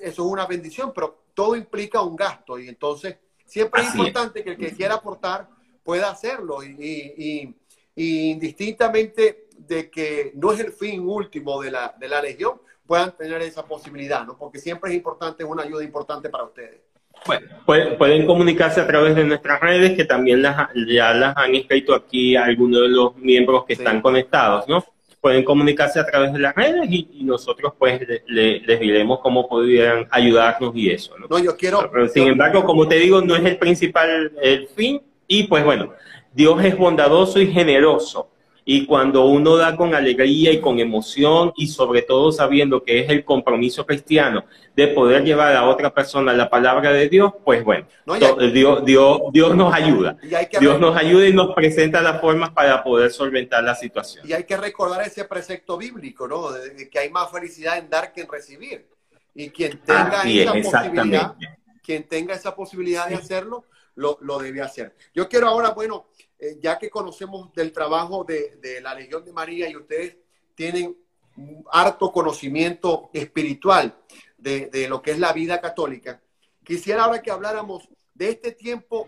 eso es una bendición, pero todo implica un gasto y entonces siempre es importante que el que quiera aportar pueda hacerlo y, indistintamente de que no es el fin último de la, de la legión, puedan tener esa posibilidad, ¿no? Porque siempre es importante, es una ayuda importante para ustedes. Bueno, pueden, comunicarse a través de nuestras redes, que también las, ya las han escrito aquí algunos de los miembros que están conectados, ¿no? Pueden comunicarse a través de las redes y, nosotros pues les diremos cómo podrían ayudarnos y eso, ¿no? No, yo quiero... Pero, sin embargo, como te digo, no es el principal el fin y pues bueno, Dios es bondadoso y generoso y cuando uno da con alegría y con emoción y sobre todo sabiendo que es el compromiso cristiano de poder llevar a otra persona la palabra de Dios, pues bueno, Dios, Dios, Dios nos ayuda. Dios nos ayuda y nos presenta las formas para poder solventar la situación. Y hay que recordar ese precepto bíblico, ¿no? De que hay más felicidad en dar que en recibir. Y quien tenga esa posibilidad, quien tenga esa posibilidad de hacerlo, lo, lo debe hacer. Yo quiero ahora, bueno, eh, ya que conocemos del trabajo de, la Legión de María y ustedes tienen harto conocimiento espiritual de, lo que es la vida católica, quisiera ahora que habláramos de este tiempo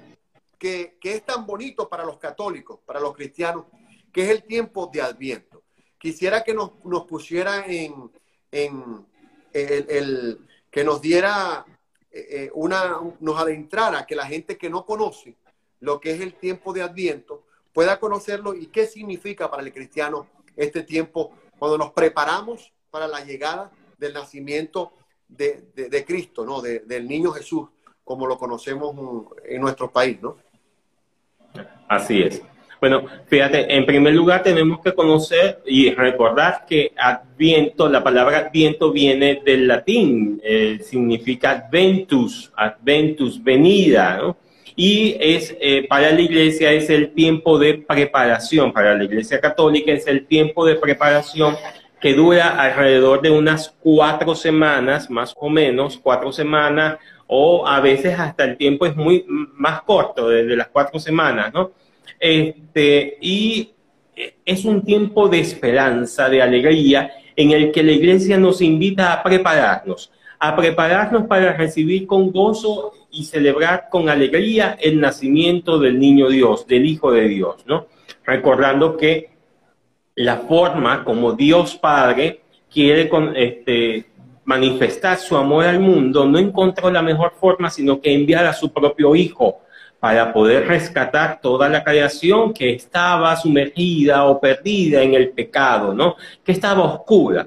que, es tan bonito para los católicos, para los cristianos, que es el tiempo de Adviento. Quisiera que nos, nos pusiera en, el, que nos diera eh, eh, una, nos adentrara, que la gente que no conoce lo que es el tiempo de Adviento, pueda conocerlo y qué significa para el cristiano este tiempo cuando nos preparamos para la llegada del nacimiento de, Cristo, ¿no? del niño Jesús, como lo conocemos en nuestro país, ¿no? Así es. Bueno, fíjate, en primer lugar tenemos que conocer y recordar que Adviento, la palabra Adviento viene del latín, eh, significa Adventus, Adventus, venida, ¿no? Y es eh, para la iglesia es el tiempo de preparación, para la iglesia católica es el tiempo de preparación que dura alrededor de unas cuatro semanas, más o menos, cuatro semanas, o a veces hasta el tiempo es muy más corto, desde las cuatro semanas, ¿no? Este, y es un tiempo de esperanza, de alegría, en el que la iglesia nos invita a prepararnos, a prepararnos para recibir con gozo y celebrar con alegría el nacimiento del niño Dios, del Hijo de Dios, ¿no? Recordando que la forma como Dios Padre quiere este, manifestar su amor al mundo, no encontró la mejor forma sino que enviar a su propio Hijo para poder rescatar toda la creación que estaba sumergida o perdida en el pecado, ¿no? Que estaba oscura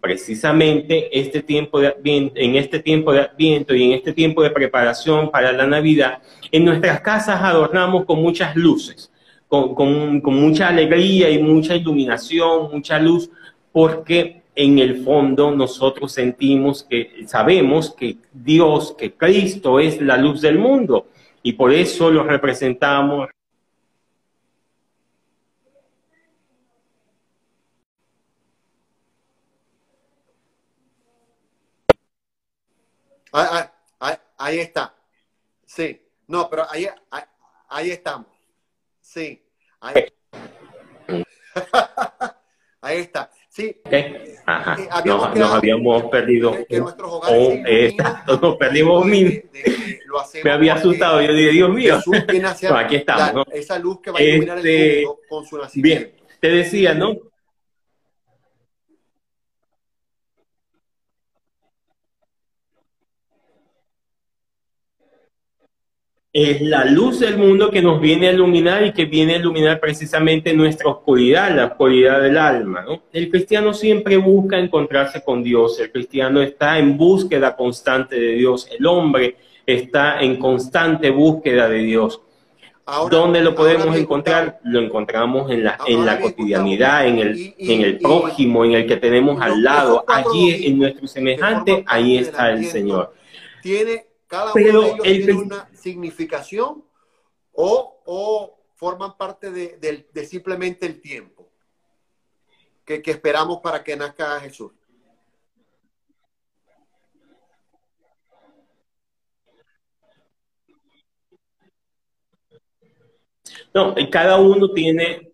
precisamente este tiempo de en este tiempo de Adviento y en este tiempo de preparación para la Navidad, en nuestras casas adornamos con muchas luces, con, con mucha alegría y mucha iluminación, mucha luz, porque en el fondo nosotros sentimos que sabemos que Dios, que Cristo es la luz del mundo y por eso lo representamos Ah, ah, ahí, está. Sí. No, pero ahí, ahí, estamos. Sí. Ahí. (laughs) ahí está. Sí. Ajá. Eh, nos, habíamos (laughs) perdido. Eh, nos perdimos un minuto. (laughs) Me había asustado. Yo dije, Dios mío. aquí estamos. esa luz que va a iluminar el este, mundo con su nacimiento. Bien. Te decía, ¿no? Es la luz del mundo que nos viene a iluminar y que viene a iluminar precisamente nuestra oscuridad, la oscuridad del alma. El cristiano siempre busca encontrarse con Dios, el cristiano está en búsqueda constante de Dios, el hombre está en constante búsqueda de Dios. ¿Dónde lo podemos encontrar? Lo encontramos en la, en la cotidianidad, en el, en el prójimo, en el que tenemos al lado. Allí, en nuestro semejante, ahí está el Señor. Tiene, cada uno de ellos tiene una significación o, forman parte de, simplemente el tiempo que, que esperamos para que nazca Jesús. No, cada uno tiene,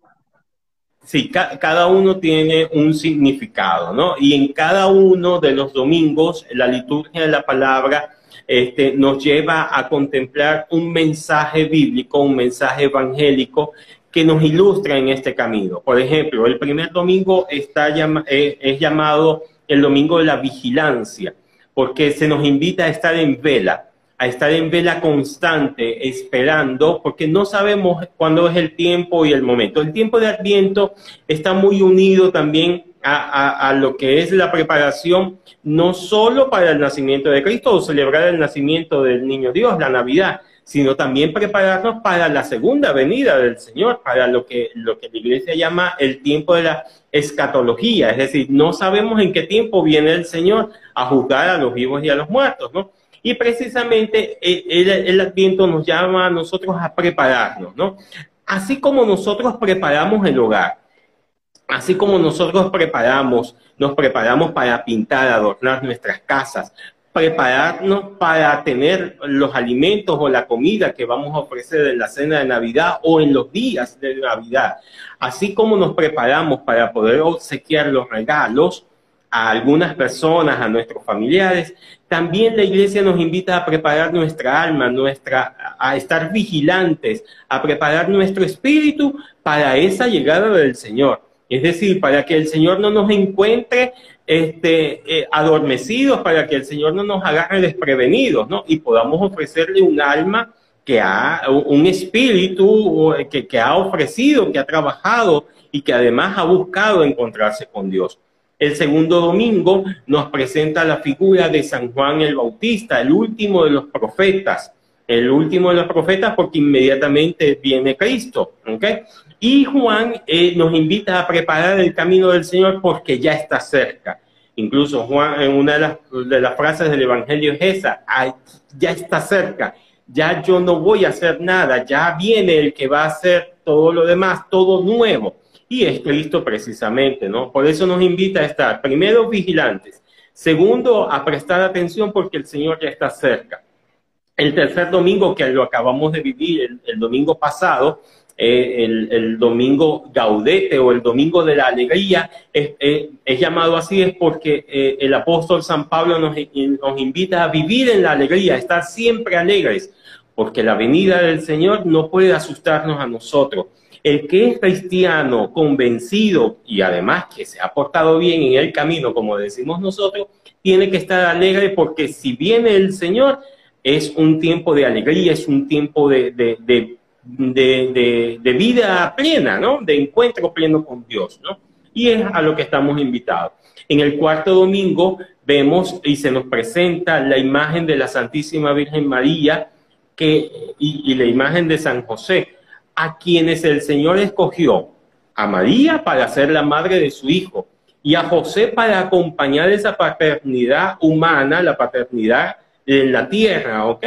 sí, cada uno tiene un significado, ¿no? Y en cada uno de los domingos, la liturgia de la palabra este, nos lleva a contemplar un mensaje bíblico, un mensaje evangélico que nos ilustra en este camino. Por ejemplo, el primer domingo está eh, es llamado el domingo de la vigilancia, porque se nos invita a estar en vela a estar en vela constante, esperando, porque no sabemos cuándo es el tiempo y el momento. El tiempo de Adviento está muy unido también a, lo que es la preparación, no solo para el nacimiento de Cristo o celebrar el nacimiento del niño Dios, la Navidad, sino también prepararnos para la segunda venida del Señor, para lo que, lo que la iglesia llama el tiempo de la escatología, es decir, no sabemos en qué tiempo viene el Señor a juzgar a los vivos y a los muertos, ¿no? Y precisamente eh, el, Adviento nos llama a nosotros a prepararnos, ¿no? Así como nosotros preparamos el hogar, así como nosotros preparamos, nos preparamos para pintar, adornar nuestras casas, prepararnos para tener los alimentos o la comida que vamos a ofrecer en la cena de Navidad o en los días de Navidad, así como nos preparamos para poder obsequiar los regalos, a algunas personas, a nuestros familiares. También la iglesia nos invita a preparar nuestra alma, nuestra, a estar vigilantes, a preparar nuestro espíritu para esa llegada del Señor. Es decir, para que el Señor no nos encuentre este, eh, adormecidos, para que el Señor no nos agarre desprevenidos, ¿no? Y podamos ofrecerle un alma que ha, un espíritu que, que ha ofrecido, que ha trabajado y que además ha buscado encontrarse con Dios. El segundo domingo nos presenta la figura de San Juan el Bautista, el último de los profetas, el último de los profetas porque inmediatamente viene Cristo. Y Juan eh, nos invita a preparar el camino del Señor porque ya está cerca. Incluso Juan, en una de las, frases del Evangelio es esa, ya está cerca, ya yo no voy a hacer nada, ya viene el que va a hacer todo lo demás, todo nuevo y es Cristo precisamente, ¿no? Por eso nos invita a estar, primero, vigilantes, segundo, a prestar atención porque el Señor ya está cerca. El tercer domingo, que lo acabamos de vivir el, domingo pasado, eh, el, domingo gaudete o el domingo de la alegría, es, eh, llamado así es porque eh, el apóstol San Pablo nos, nos invita a vivir en la alegría, estar siempre alegres, porque la venida del Señor no puede asustarnos a nosotros. El que es cristiano, convencido y además que se ha portado bien en el camino, como decimos nosotros, tiene que estar alegre porque si viene el Señor, es un tiempo de alegría, es un tiempo de, vida plena, ¿no? De encuentro pleno con Dios, ¿no? Y es a lo que estamos invitados. En el cuarto domingo vemos y se nos presenta la imagen de la Santísima Virgen María que, y la imagen de San José, a quienes el Señor escogió, a María para ser la madre de su hijo y a José para acompañar esa paternidad humana, la paternidad en la tierra, ¿ok?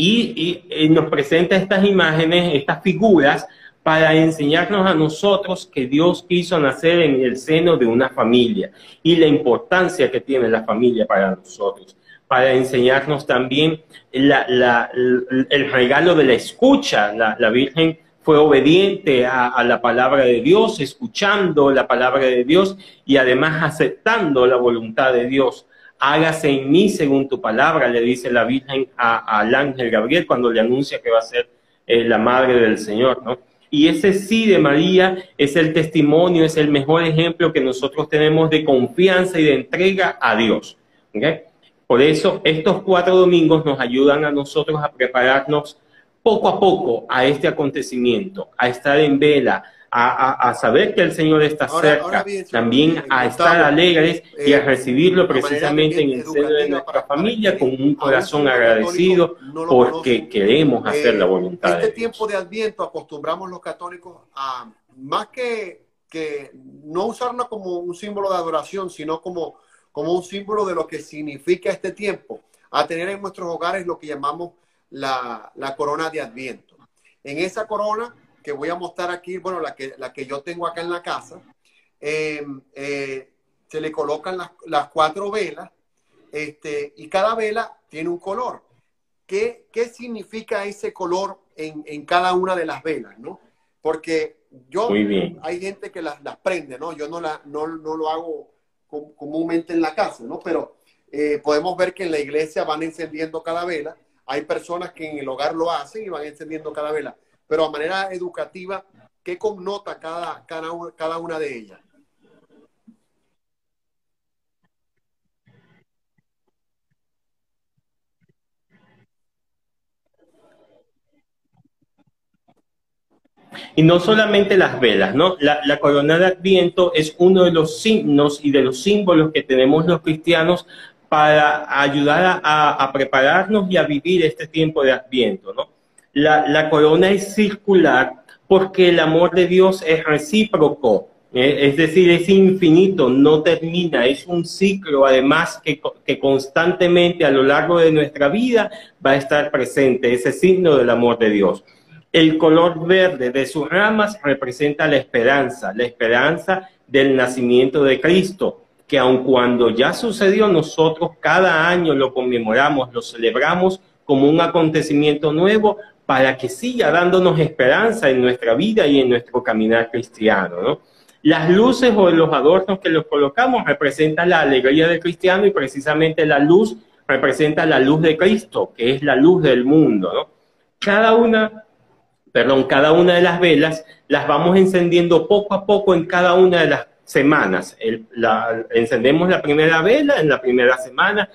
Y, nos presenta estas imágenes, estas figuras, para enseñarnos a nosotros que Dios quiso nacer en el seno de una familia y la importancia que tiene la familia para nosotros para enseñarnos también el regalo de la escucha. La, Virgen fue obediente a, la palabra de Dios, escuchando la palabra de Dios y además aceptando la voluntad de Dios. Hágase en mí según tu palabra, le dice la Virgen al ángel Gabriel cuando le anuncia que va a ser eh, la madre del Señor, ¿no? Y ese sí de María es el testimonio, es el mejor ejemplo que nosotros tenemos de confianza y de entrega a Dios. Por eso estos cuatro domingos nos ayudan a nosotros a prepararnos poco a poco a este acontecimiento, a estar en vela, a, saber que el Señor está cerca, también a estar alegres y a eh, recibirlo precisamente en el seno de nuestra familia con un corazón agradecido porque queremos hacer la voluntad. En este tiempo de Adviento acostumbramos los católicos a más que, que no usarlo como un símbolo de adoración, sino como, como un símbolo de lo que significa este tiempo, a tener en nuestros hogares lo que llamamos la, la corona de Adviento. En esa corona que voy a mostrar aquí, bueno, la que, la que yo tengo acá en la casa, eh, eh, se le colocan las, cuatro velas este, y cada vela tiene un color. ¿Qué, qué significa ese color en, en, cada una de las velas? ¿no? Porque yo, hay gente que las, las, prende, ¿no? Yo no, la, no, no lo hago comúnmente en la casa, ¿no? Pero eh, podemos ver que en la iglesia van encendiendo cada vela. Hay personas que en el hogar lo hacen y van encendiendo cada vela pero a manera educativa, ¿qué connota cada, cada, una de ellas? Y no solamente las velas, ¿no? La, corona de Adviento es uno de los signos y de los símbolos que tenemos los cristianos para ayudar a prepararnos y a vivir este tiempo de Adviento, ¿no? La, corona es circular porque el amor de Dios es recíproco, ¿eh? es decir, es infinito, no termina, es un ciclo además que, que, constantemente a lo largo de nuestra vida va a estar presente, ese signo del amor de Dios. El color verde de sus ramas representa la esperanza, la esperanza del nacimiento de Cristo, que aun cuando ya sucedió, nosotros cada año lo conmemoramos, lo celebramos como un acontecimiento nuevo, para que siga dándonos esperanza en nuestra vida y en nuestro caminar cristiano. ¿no? Las luces o los adornos que los colocamos representan la alegría del cristiano y precisamente la luz representa la luz de Cristo, que es la luz del mundo. Cada una, perdón, cada una de las velas las vamos encendiendo poco a poco en cada una de las semanas. encendemos la primera vela en la primera semana,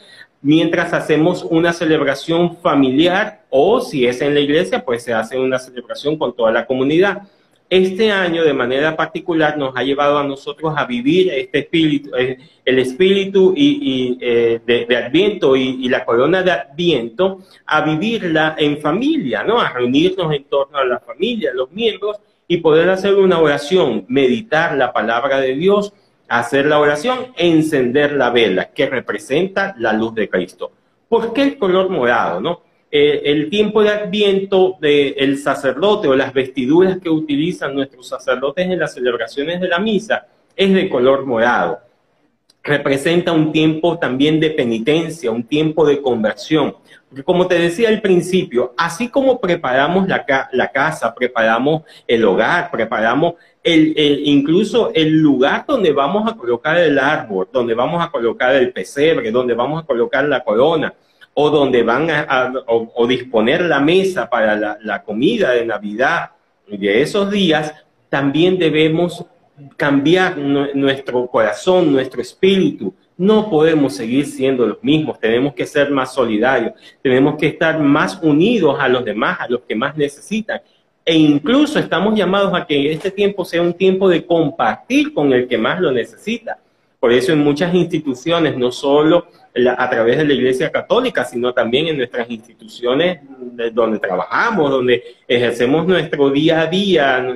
mientras hacemos una celebración familiar o si es en la iglesia, pues se hace una celebración con toda la comunidad. Este año, de manera particular, nos ha llevado a nosotros a vivir este espíritu, eh, el espíritu y, eh, de, Adviento y, la corona de Adviento, a vivirla en familia, ¿no? A reunirnos en torno a la familia, los miembros, y poder hacer una oración, meditar la palabra de Dios, hacer la oración, encender la vela, que representa la luz de Cristo. ¿Por qué el color morado? No? Eh, el tiempo de adviento del sacerdote o las vestiduras que utilizan nuestros sacerdotes en las celebraciones de la misa es de color morado. Representa un tiempo también de penitencia, un tiempo de conversión. Porque como te decía al principio, así como preparamos la, la casa, preparamos el hogar, preparamos el, incluso el lugar donde vamos a colocar el árbol, donde vamos a colocar el pesebre, donde vamos a colocar la corona, o donde van a, o, disponer la mesa para la, la, comida de Navidad de esos días, también debemos cambiar nuestro corazón, nuestro espíritu. No podemos seguir siendo los mismos, tenemos que ser más solidarios, tenemos que estar más unidos a los demás, a los que más necesitan e incluso estamos llamados a que este tiempo sea un tiempo de compartir con el que más lo necesita. Por eso en muchas instituciones, no solo a través de la Iglesia Católica, sino también en nuestras instituciones donde trabajamos, donde ejercemos nuestro día a día,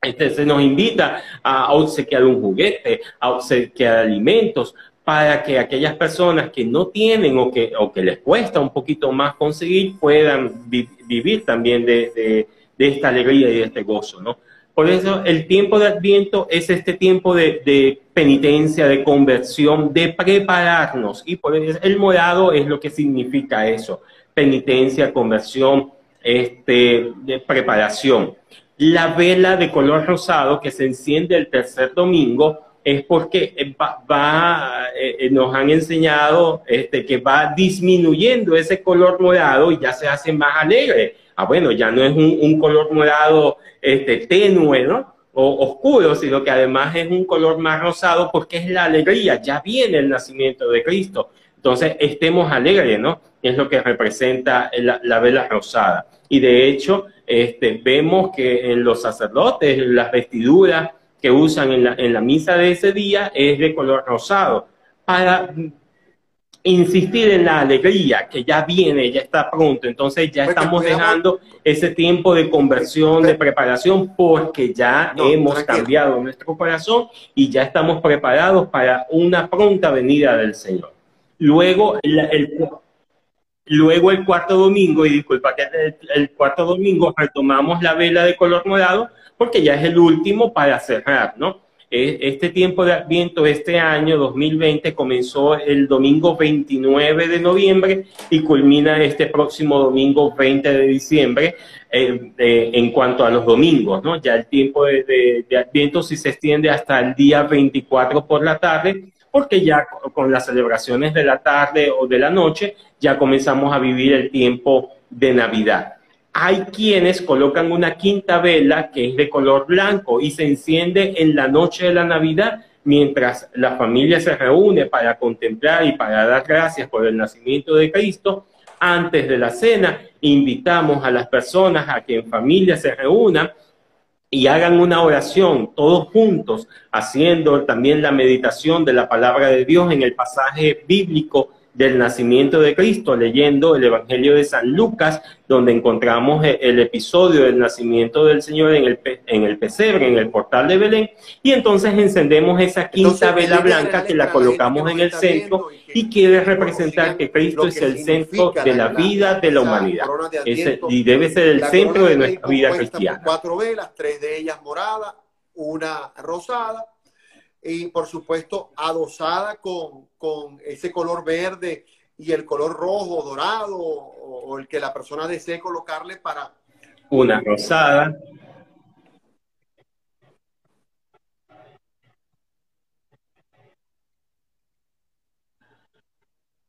este, se nos invita a obsequiar un juguete, a obsequiar alimentos, para que aquellas personas que no tienen o que, o que les cuesta un poquito más conseguir puedan vivir también de de esta alegría y de este gozo, ¿no? Por eso el tiempo de Adviento es este tiempo de, penitencia, de conversión, de prepararnos. Y por eso el morado es lo que significa eso, penitencia, conversión, este, de preparación. La vela de color rosado que se enciende el tercer domingo es porque va, eh, nos han enseñado este, que va disminuyendo ese color morado y ya se hace más alegre ah, bueno, ya no es un, color morado este, tenue, ¿no? O oscuro, sino que además es un color más rosado porque es la alegría, ya viene el nacimiento de Cristo, Entonces, estemos alegres, ¿no? Es lo que representa la, vela rosada. Y de hecho, este, vemos que en los sacerdotes, las vestiduras que usan en la, en la misa de ese día es de color rosado, para insistir en la alegría que ya viene, ya está pronto. Entonces ya estamos dejando ese tiempo de conversión, de preparación, porque ya hemos cambiado nuestro corazón y ya estamos preparados para una pronta venida del Señor. Luego, el, luego el cuarto domingo, y disculpa que el, cuarto domingo retomamos la vela de color morado, porque ya es el último para cerrar, ¿no? E, este tiempo de Adviento, este año 2020, comenzó el domingo 29 de noviembre y culmina este próximo domingo 20 de diciembre. Eh, en cuanto a los domingos, ¿no? Ya el tiempo de, de Adviento sí se extiende hasta el día 24 por la tarde porque ya con las celebraciones de la tarde o de la noche ya comenzamos a vivir el tiempo de Navidad. Hay quienes colocan una quinta vela que es de color blanco y se enciende en la noche de la Navidad mientras la familia se reúne para contemplar y para dar gracias por el nacimiento de Cristo. Antes de la cena, invitamos a las personas a que en familia se reúnan y hagan una oración todos juntos, haciendo también la meditación de la palabra de Dios en el pasaje bíblico del nacimiento de Cristo, leyendo el Evangelio de San Lucas, donde encontramos el episodio del nacimiento del Señor en el, en el pesebre, en el portal de Belén, y entonces encendemos esa quinta vela blanca que la colocamos en el centro y quiere representar que Cristo es el centro de la vida de la humanidad y debe ser el centro de nuestra vida cristiana. Cuatro velas, tres de ellas moradas, una rosada y por supuesto adosada con, con ese color verde y el color rojo, dorado o, el que la persona desee colocarle para... Una rosada.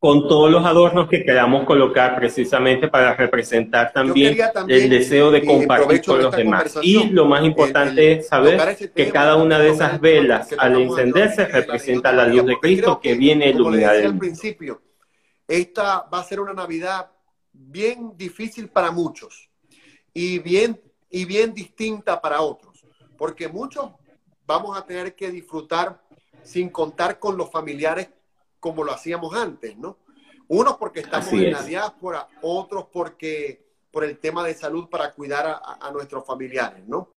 Con todos los adornos que queramos colocar precisamente para representar también, el deseo de compartir con los demás. Y lo más importante es saber que cada una de esas velas al encenderse representa la luz de Cristo que viene a iluminar el principio, esta va a ser una Navidad bien difícil para muchos y bien, y bien distinta para otros, porque muchos vamos a tener que disfrutar sin contar con los familiares como lo hacíamos antes, ¿no? Unos porque estamos en la diáspora, otros porque por el tema de salud para cuidar a, nuestros familiares, ¿no?